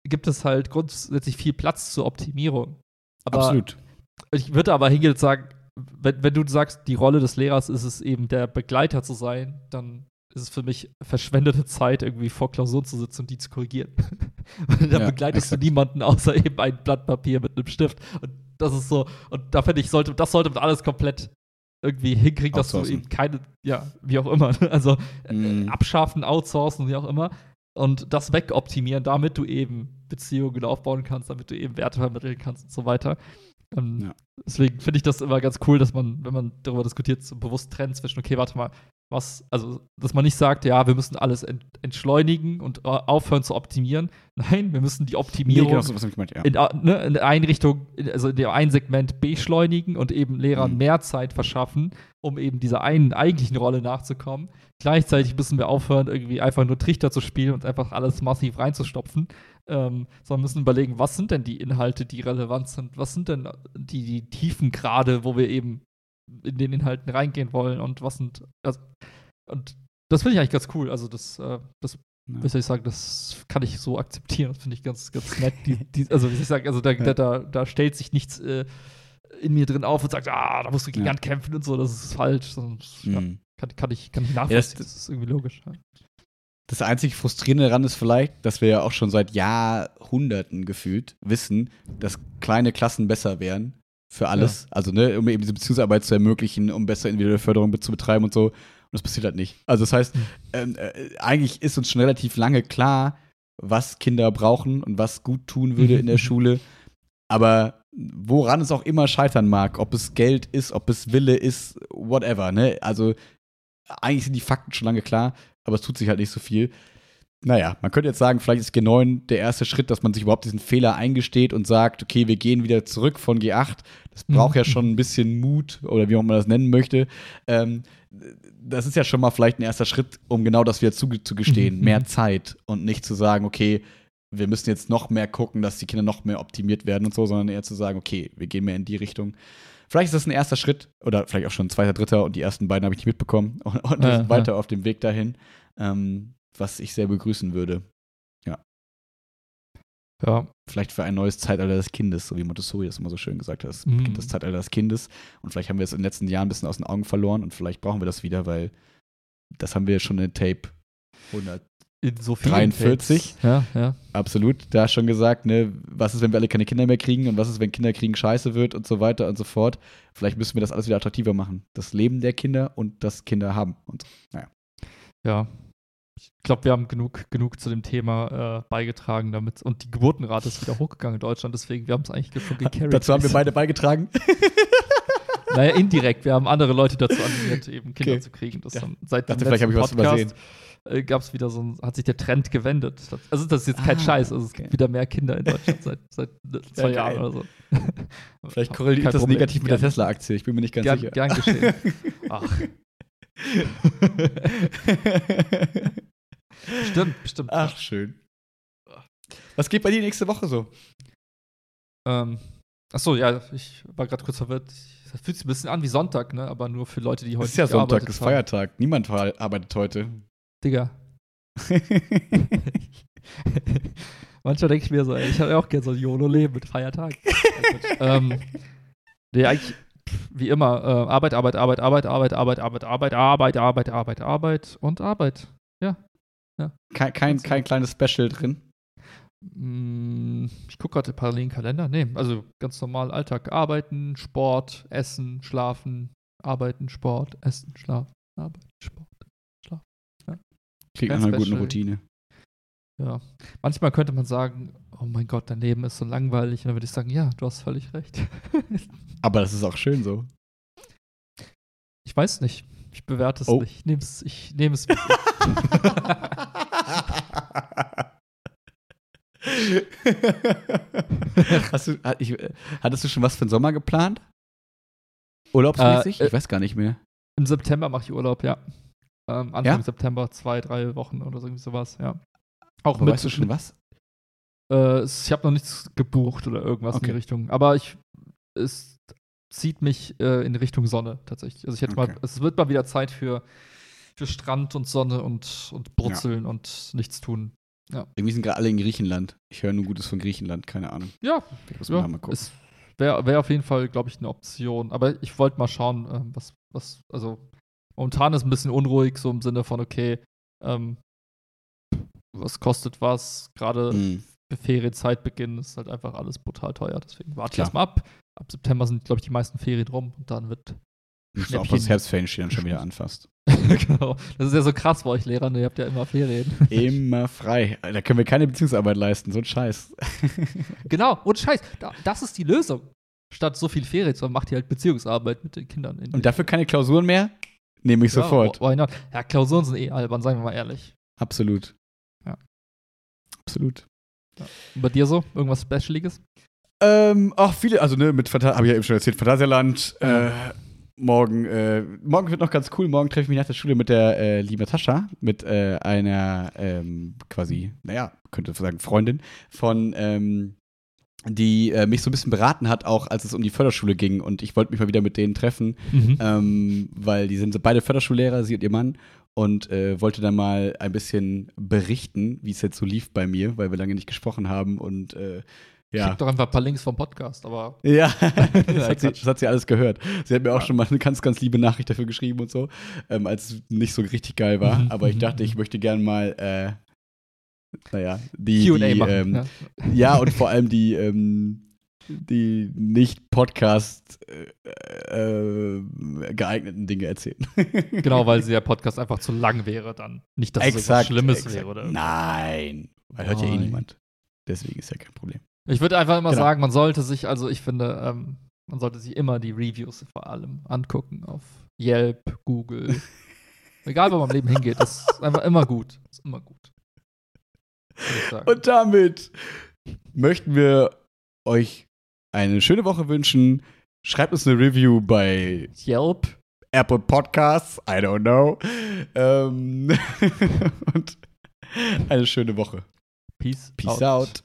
gibt es halt grundsätzlich viel Platz zur Optimierung. Aber Absolut. ich würde aber hingehen und sagen, wenn, wenn du sagst, die Rolle des Lehrers ist es eben, der Begleiter zu sein, dann ist es für mich verschwendete Zeit, irgendwie vor Klausuren zu sitzen und die zu korrigieren. [LAUGHS] Da Ja, begleitest exakt. du niemanden außer eben ein Blatt Papier mit einem Stift. Und das ist so, und da finde ich, sollte, das sollte man alles komplett irgendwie hinkriegen, dass du eben keine, ja, wie auch immer, also äh, Mhm. abschaffen, outsourcen, wie auch immer. Und das wegoptimieren, damit du eben Beziehungen aufbauen kannst, damit du eben Werte vermitteln kannst und so weiter. Ähm, Ja. Deswegen finde ich das immer ganz cool, dass man, wenn man darüber diskutiert, so bewusst trennt zwischen, okay, warte mal, was, also, dass man nicht sagt, ja, wir müssen alles ent entschleunigen und äh, aufhören zu optimieren. [LAUGHS] Nein, wir müssen die Nee, Optimierung genau so gemeint, ja. in, a- ne, in der einen Richtung, also in dem einen Segment beschleunigen und eben Lehrern Mhm. mehr Zeit verschaffen, um eben dieser einen eigentlichen Rolle nachzukommen. Gleichzeitig müssen wir aufhören, irgendwie einfach nur Trichter zu spielen und einfach alles massiv reinzustopfen, ähm, sondern müssen überlegen, was sind denn die Inhalte, die relevant sind, was sind denn die, die Tiefen gerade, wo wir eben in den Inhalten reingehen wollen und was sind, also, und das finde ich eigentlich ganz cool. Also das, äh, das Ja. wie soll ich sagen, das kann ich so akzeptieren. Das finde ich ganz, ganz nett. Die, die, also, wie soll ich sagen, also da, da, da, da stellt sich nichts äh, in mir drin auf und sagt, ah, da musst du gegen Ja. ankämpfen und so, das ist falsch. das, ja, Mhm. kann, kann, ich, kann ich nachvollziehen. das- das, ist irgendwie logisch. Ja. Das einzig Frustrierende daran ist vielleicht, dass wir ja auch schon seit Jahrhunderten gefühlt wissen, dass kleine Klassen besser wären für alles. Also, ne, um eben diese Beziehungsarbeit zu ermöglichen, um besser individuelle Förderung zu betreiben und so. Und das passiert halt nicht. Also, das heißt, Mhm. ähm, äh, eigentlich ist uns schon relativ lange klar, was Kinder brauchen und was gut tun würde in der. [LAUGHS] Schule. Aber woran es auch immer scheitern mag, ob es Geld ist, ob es Wille ist, whatever, ne? Also, eigentlich sind die Fakten schon lange klar, aber es tut sich halt nicht so viel. Naja, man könnte jetzt sagen, vielleicht ist G9 der erste Schritt, dass man sich überhaupt diesen Fehler eingesteht und sagt, okay, wir gehen wieder zurück von G8. Das braucht Mhm. ja schon ein bisschen Mut oder wie auch man das nennen möchte. Ähm, das ist ja schon mal vielleicht ein erster Schritt, um genau das wieder zugestehen. Mhm. Mehr Zeit und nicht zu sagen, okay, wir müssen jetzt noch mehr gucken, dass die Kinder noch mehr optimiert werden und so, sondern eher zu sagen, okay, wir gehen mehr in die Richtung. Vielleicht ist das ein erster Schritt oder vielleicht auch schon ein zweiter, dritter und die ersten beiden habe ich nicht mitbekommen und, und Ja, [LAUGHS] weiter auf dem Weg dahin, ähm, was ich sehr begrüßen würde. ja. Vielleicht für ein neues Zeitalter des Kindes, so wie Montessori das immer so schön gesagt hat. Es Mhm. das Zeitalter des Kindes und vielleicht haben wir es in den letzten Jahren ein bisschen aus den Augen verloren und vielleicht brauchen wir das wieder, weil das haben wir schon in Tape 100 In so vielen 43. Tapes. Ja, ja. Absolut, da schon gesagt, ne, was ist, wenn wir alle keine Kinder mehr kriegen und was ist, wenn Kinder kriegen scheiße wird und so weiter und so fort. Vielleicht müssen wir das alles wieder attraktiver machen. Das Leben der Kinder und das Kinder haben. Und so. ja. Ich glaube, wir haben genug, genug zu dem Thema äh, beigetragen damit. Und die Geburtenrate ist wieder hochgegangen in Deutschland, deswegen, wir haben es eigentlich schon gecarried. Dazu haben wir beide beigetragen. [LAUGHS] Naja, indirekt. Wir haben andere Leute dazu animiert, eben Kinder Okay. zu kriegen. Das Ja. haben, seit Dachte, vielleicht habe ich was übersehen. äh, gab es wieder so ein, hat sich der Trend gewendet. Also das ist jetzt kein Ah, Scheiß, also es okay. gibt wieder mehr Kinder in Deutschland seit, [LAUGHS] seit zwei geil. Jahren oder so. [LAUGHS] Vielleicht korreliert Kein das Problem. negativ mit der Tesla-Aktie. Ich bin mir nicht ganz Gern, sicher. gern geschehen. Ach, stimmt, stimmt. Ach, schön. Was geht bei dir nächste Woche so? Ähm, achso, ja, ich war gerade kurz verwirrt. Das fühlt sich ein bisschen an wie Sonntag, ne? Aber nur für Leute, die heute Es ist ja Sonntag, ist. Feiertag. Niemand arbeitet heute. Digga. Manchmal denke ich mir so, ey, ich hätte auch gerne so ein YOLO-Leben mit Feiertag. ähm, nee, eigentlich, wie immer, äh, Arbeit, Arbeit, Arbeit, Arbeit, Arbeit, Arbeit, Arbeit, Arbeit, Arbeit, Arbeit, Arbeit, Arbeit und Arbeit. Kein, kein, kein kleines Special drin. Mm, Ich gucke gerade parallel in den Kalender. Nee, also ganz normal Alltag. Arbeiten, Sport, Essen, Schlafen, Arbeiten, Sport, Essen, Schlafen, Arbeiten, Sport. Klingt Kein nach einer guten. Routine. Ja. Manchmal könnte man sagen, oh mein Gott, dein Leben ist so langweilig. Und dann würde ich sagen, ja, du hast völlig recht. [LAUGHS] Aber das ist auch schön so. ich weiß nicht. Ich bewerte es Oh. nicht. Ich nehme es, ich nehme es. [LAUGHS] Hast du, ich, hattest du schon was für den Sommer geplant? Urlaubsmäßig? Äh, ich weiß gar nicht mehr. Im September mache ich Urlaub, ja. Ähm, Anfang Ja? September, zwei, drei Wochen oder so irgendwie sowas, ja. Auch Aber mit, weißt du schon mit was? Äh, ich habe noch nichts gebucht oder irgendwas in Okay. die Richtung. Aber ich, es zieht mich äh, in Richtung Sonne tatsächlich. Also ich hätte Okay. mal, es wird mal wieder Zeit für, für Strand und Sonne und, und Brutzeln und nichts tun. Irgendwie sind gerade alle in Griechenland. Ich höre nur Gutes von Griechenland, keine Ahnung. Ja, muss ja mal gucken. wäre wär auf jeden Fall, glaube ich, eine Option. Aber ich wollte mal schauen, ähm, was, was, also momentan ist ein bisschen unruhig, so im Sinne von, okay, ähm, was kostet was? Gerade Mhm. Ferienzeitbeginn ist halt einfach alles brutal teuer. Deswegen warte ich erstmal ab. Ab September sind, glaube ich, die meisten Ferien rum und dann wird. Musst du auch Schnäppchen. das Herbstferien dann schon wieder [LAUGHS] anfasst. genau. Das ist ja so krass bei euch Lehrern, ihr habt ja immer Ferien. Immer frei. Da können wir keine Beziehungsarbeit leisten, so ein Scheiß. [LAUGHS] genau, und Scheiß, da, das ist die Lösung. statt so viel Ferien zu haben, macht ihr halt Beziehungsarbeit mit den Kindern. In Und dafür keine Klausuren mehr? Nehme ich ja, sofort. Why not? Ja, Klausuren sind eh albern, sagen wir mal ehrlich. Absolut. Ja. Absolut. Und bei dir so? Irgendwas Specialiges? Ähm, auch viele, also ne, mit Phanta habe ich ja eben schon erzählt, Phantasialand. Äh, morgen, äh, morgen wird noch ganz cool. Morgen treffe ich mich nach der Schule mit der äh, lieben Natascha, mit äh, einer ähm, quasi, naja, könnte sagen Freundin von, ähm, die äh, mich so ein bisschen beraten hat, auch als es um die Förderschule ging. Und ich wollte mich mal wieder mit denen treffen, Mhm. ähm, weil die sind beide Förderschullehrer, sie und ihr Mann. Und äh, wollte dann mal ein bisschen berichten, wie es jetzt so lief bei mir, weil wir lange nicht gesprochen haben. Und äh, ja. Schick doch einfach ein paar Links vom Podcast, aber [LAUGHS] Ja, [LAUGHS] das hat, sie, das hat sie alles gehört. Sie hat mir auch Ja. schon mal eine ganz, ganz liebe Nachricht dafür geschrieben und so, ähm, als es nicht so richtig geil war. Mhm, Aber ich mhm, dachte, ich möchte gern mal, äh, naja, die, die machen. ähm, ja. ja, und vor allem die, ähm, die nicht Podcast äh, äh, geeigneten Dinge erzählen. [LAUGHS] Genau, weil der Podcast einfach zu lang wäre dann. Nicht, dass es etwas Schlimmes exakt. wäre. Oder Nein, weil hört ja eh Nein. niemand. Deswegen ist ja kein Problem. Ich würde einfach immer Genau. sagen, man sollte sich, also ich finde, ähm, man sollte sich immer die Reviews vor allem angucken auf Yelp, Google. [LAUGHS] Egal, wo man im Leben hingeht, das ist einfach immer gut. Das ist immer gut. Und damit möchten wir euch eine schöne Woche wünschen. Schreibt uns eine Review bei Yelp. Apple Podcasts, I don't know. Ähm, [LAUGHS] und eine schöne Woche. Peace, Peace out.